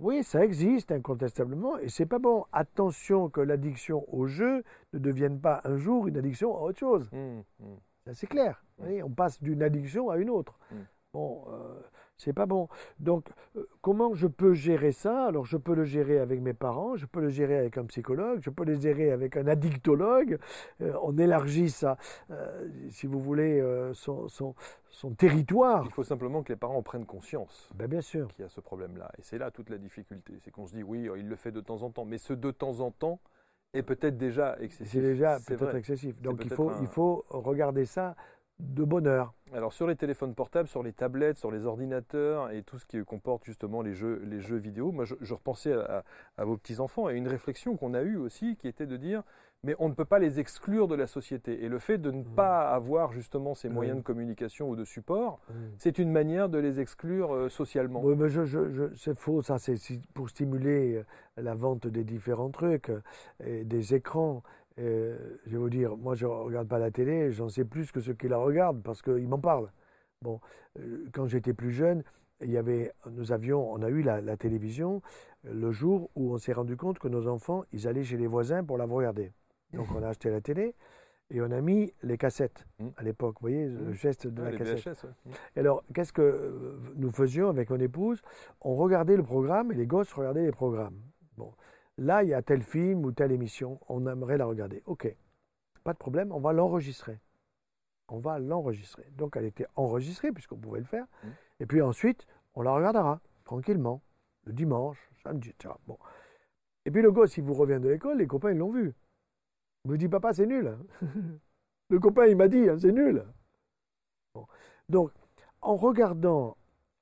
oui, ça existe incontestablement, et c'est pas bon. Attention que l'addiction au jeu ne devienne pas un jour une addiction à autre chose. Mmh, mmh. C'est clair. Mm. on passe d'une addiction à une autre. Mm. Bon, euh, c'est pas bon. Donc, euh, comment je peux gérer ça? Alors, je peux le gérer avec mes parents, je peux le gérer avec un psychologue, je peux le gérer avec un addictologue. Euh, on élargit ça, si vous voulez, son, son, territoire. Il faut simplement que les parents prennent conscience ben, bien sûr. qu'il y a ce problème-là. Et c'est là toute la difficulté. C'est qu'on se dit, oui, il le fait de temps en temps. Mais ce de temps en temps, est peut-être déjà excessif. C'est déjà peut-être excessif. Donc il faut, il faut regarder ça de bonheur. Alors sur les téléphones portables, sur les tablettes, sur les ordinateurs et tout ce qui comporte justement les jeux, les jeux vidéo, moi je, repensais à, à vos petits-enfants et une réflexion qu'on a eue aussi qui était de dire mais on ne peut pas les exclure de la société. Et le fait de ne mmh. pas avoir justement ces moyens de communication ou de support, mmh. c'est une manière de les exclure euh, socialement. Oui, mais je, c'est faux, ça, c'est pour stimuler euh, la vente des différents trucs, euh, et des écrans. Je vais vous dire, moi je ne regarde pas la télé, j'en sais plus que ceux qui la regardent parce qu'ils m'en parlent. Bon, quand j'étais plus jeune, il y avait, nous avions, on a eu la, la télévision le jour où on s'est rendu compte que nos enfants, ils allaient chez les voisins pour la regarder. Donc on a acheté la télé et on a mis les cassettes mmh. à l'époque, vous voyez, le mmh. geste de la cassette. Mmh. alors, qu'est-ce que euh, nous faisions avec mon épouse? On regardait le programme et les gosses regardaient les programmes. Bon, là, il y a tel film ou telle émission, on aimerait la regarder. Ok, pas de problème, on va l'enregistrer. On va l'enregistrer. Donc, elle était enregistrée puisqu'on pouvait le faire. Et puis ensuite, on la regardera tranquillement, le dimanche, samedi, etc. Bon. Et puis le gosse, il vous revient de l'école, les copains, ils l'ont vu. Il me dit, papa, c'est nul. *laughs* Le copain, il m'a dit, hein, c'est nul. Donc, en regardant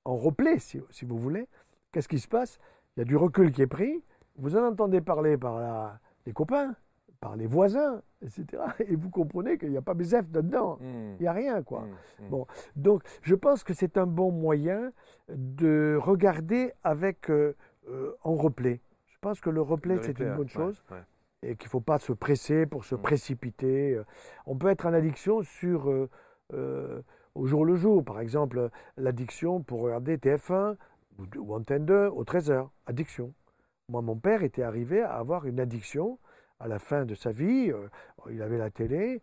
en replay, si, vous voulez, qu'est-ce qui se passe? Il y a du recul qui est pris. Vous en entendez parler par les copains, par les voisins, etc. *laughs* Et vous comprenez qu'il n'y a pas BZF dedans. Hmm. Il n'y a rien, quoi. Hmm, hmm. Bon, donc, je pense que c'est un bon moyen de regarder avec euh, euh, en replay. Je pense que le replay, c'est une bonne chose et qu'il ne faut pas se presser pour se précipiter. Euh, on peut être en addiction sur, euh, euh, au jour le jour. Par exemple, l'addiction pour regarder TF1 ou, Antenne 2 au 13h. Addiction. Moi, mon père était arrivé à avoir une addiction à la fin de sa vie. il avait la télé.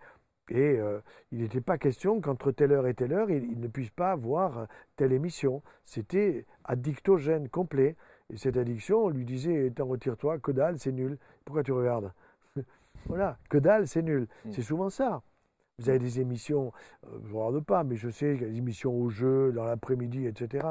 Et il n'était pas question qu'entre telle heure et telle heure, il, il ne puisse pas voir telle émission. C'était addictogène complet. Et cette addiction, on lui disait T'en retire-toi, que dalle, c'est nul. Pourquoi tu regardes? *laughs* Voilà, que dalle, c'est nul. Hmm. C'est souvent ça. Vous avez des émissions, euh, je ne regarde pas, mais je sais des émissions au jeu, dans l'après-midi, etc.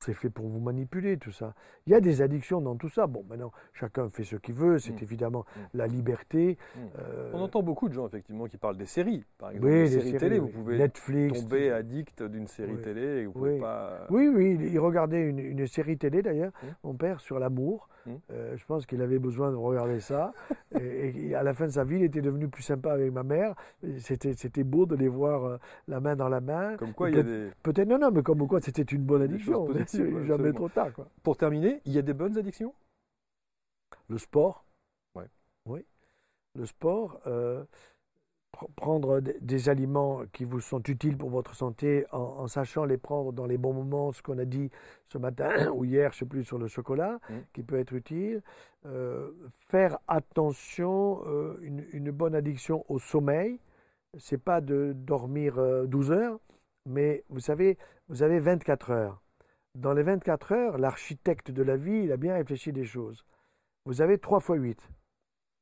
C'est fait pour vous manipuler, tout ça. Il y a des addictions dans tout ça. Bon, maintenant, chacun fait ce qu'il veut. C'est mm. évidemment mm. la liberté. Mm. Euh, On entend beaucoup de gens, effectivement, qui parlent des séries. Par exemple, des, séries, télé. Vous pouvez Netflix, tomber addict d'une série télé. Et vous oui. Pouvez pas... oui, oui. Il regardait une, une série télé, d'ailleurs, mon père, sur l'amour. Euh, je pense qu'il avait besoin de regarder ça. *laughs* et, à la fin de sa vie, il était devenu plus sympa avec ma mère. C'était beau de les voir euh, la main dans la main. Comme quoi, il y a des... Peut-être, non, non, mais comme quoi, c'était une bonne addiction. Jamais trop tard. Quoi. Pour terminer, il y a des bonnes addictions? Le sport? Ouais. Oui. Le sport. Euh, prendre des aliments qui vous sont utiles pour votre santé en, sachant les prendre dans les bons moments, ce qu'on a dit ce matin *clears throat* ou hier, je ne sais plus, sur le chocolat, mmh. qui peut être utile. Euh, faire attention, euh, une, bonne addiction au sommeil, c'est pas de dormir 12 heures, mais vous savez, vous avez 24 heures. Dans les 24 heures, l'architecte de la vie, il a bien réfléchi des choses. Vous avez 3 fois 8.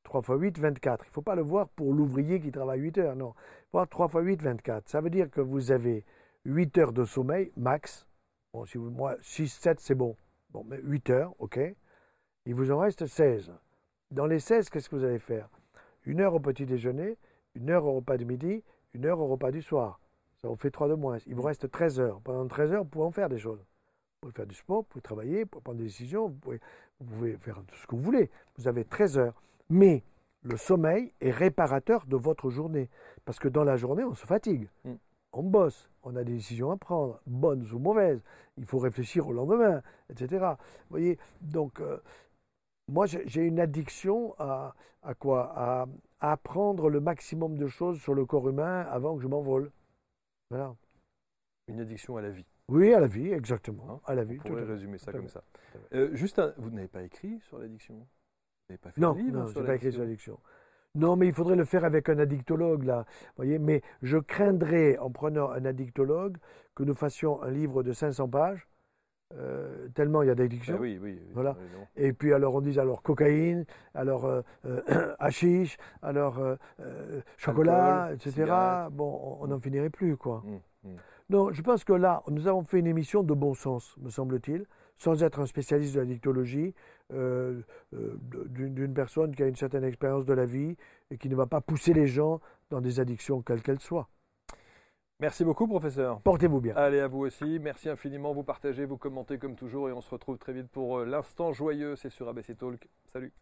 3 fois 8, 24. Il ne faut pas le voir pour l'ouvrier qui travaille 8 heures, non. Voir 3 fois 8, 24. Ça veut dire que vous avez 8 heures de sommeil max. Bon, si vous, moi, 6, 7, c'est bon. Bon, mais 8 heures, ok. Il vous en reste 16. Dans les 16, qu'est-ce que vous allez faire? Une heure au petit déjeuner, une heure au repas du midi, une heure au repas du soir. Ça vous fait trois de moins. Il vous reste 13 heures. Pendant 13 heures, vous pouvez en faire des choses. Vous pouvez faire du sport, vous pouvez travailler, vous pouvez prendre des décisions, vous pouvez, vous pouvez faire tout ce que vous voulez. Vous avez 13 heures. Mais le sommeil est réparateur de votre journée. Parce que dans la journée, on se fatigue. Mm. On bosse, on a des décisions à prendre, bonnes ou mauvaises. Il faut réfléchir au lendemain, etc. Vous voyez, donc, euh, moi, j'ai une addiction à, à quoi? À, apprendre le maximum de choses sur le corps humain avant que je m'envole. Voilà. Une addiction à la vie. Oui, à la vie, exactement. Hein? À la vie. On pourrait résumer ça comme ça. Euh, juste, vous n'avez pas écrit sur l'addiction? Pas fait non, je n'ai pas écrit sur l'addiction. Non, mais il faudrait le faire avec un addictologue, là. Voyez mais je craindrais, en prenant un addictologue, que nous fassions un livre de 500 pages euh, tellement il y a d'addiction. Ah oui, oui, voilà. Et puis alors on dit alors cocaïne, alors euh, euh *clears throat* hashish, alors euh, chocolat, etc. Bon, on n'en finirait plus, quoi. Mmh, mmh. Non, je pense que là, nous avons fait une émission de bon sens, me semble-t-il, sans être un spécialiste de la dictologie, d'une personne qui a une certaine expérience de la vie et qui ne va pas pousser les gens dans des addictions quelles qu'elles soient. Merci beaucoup, professeur. Portez-vous bien. Allez, à vous aussi. Merci infiniment. Vous partagez, vous commentez comme toujours et on se retrouve très vite pour euh, l'instant joyeux. C'est sur ABC Talk. Salut.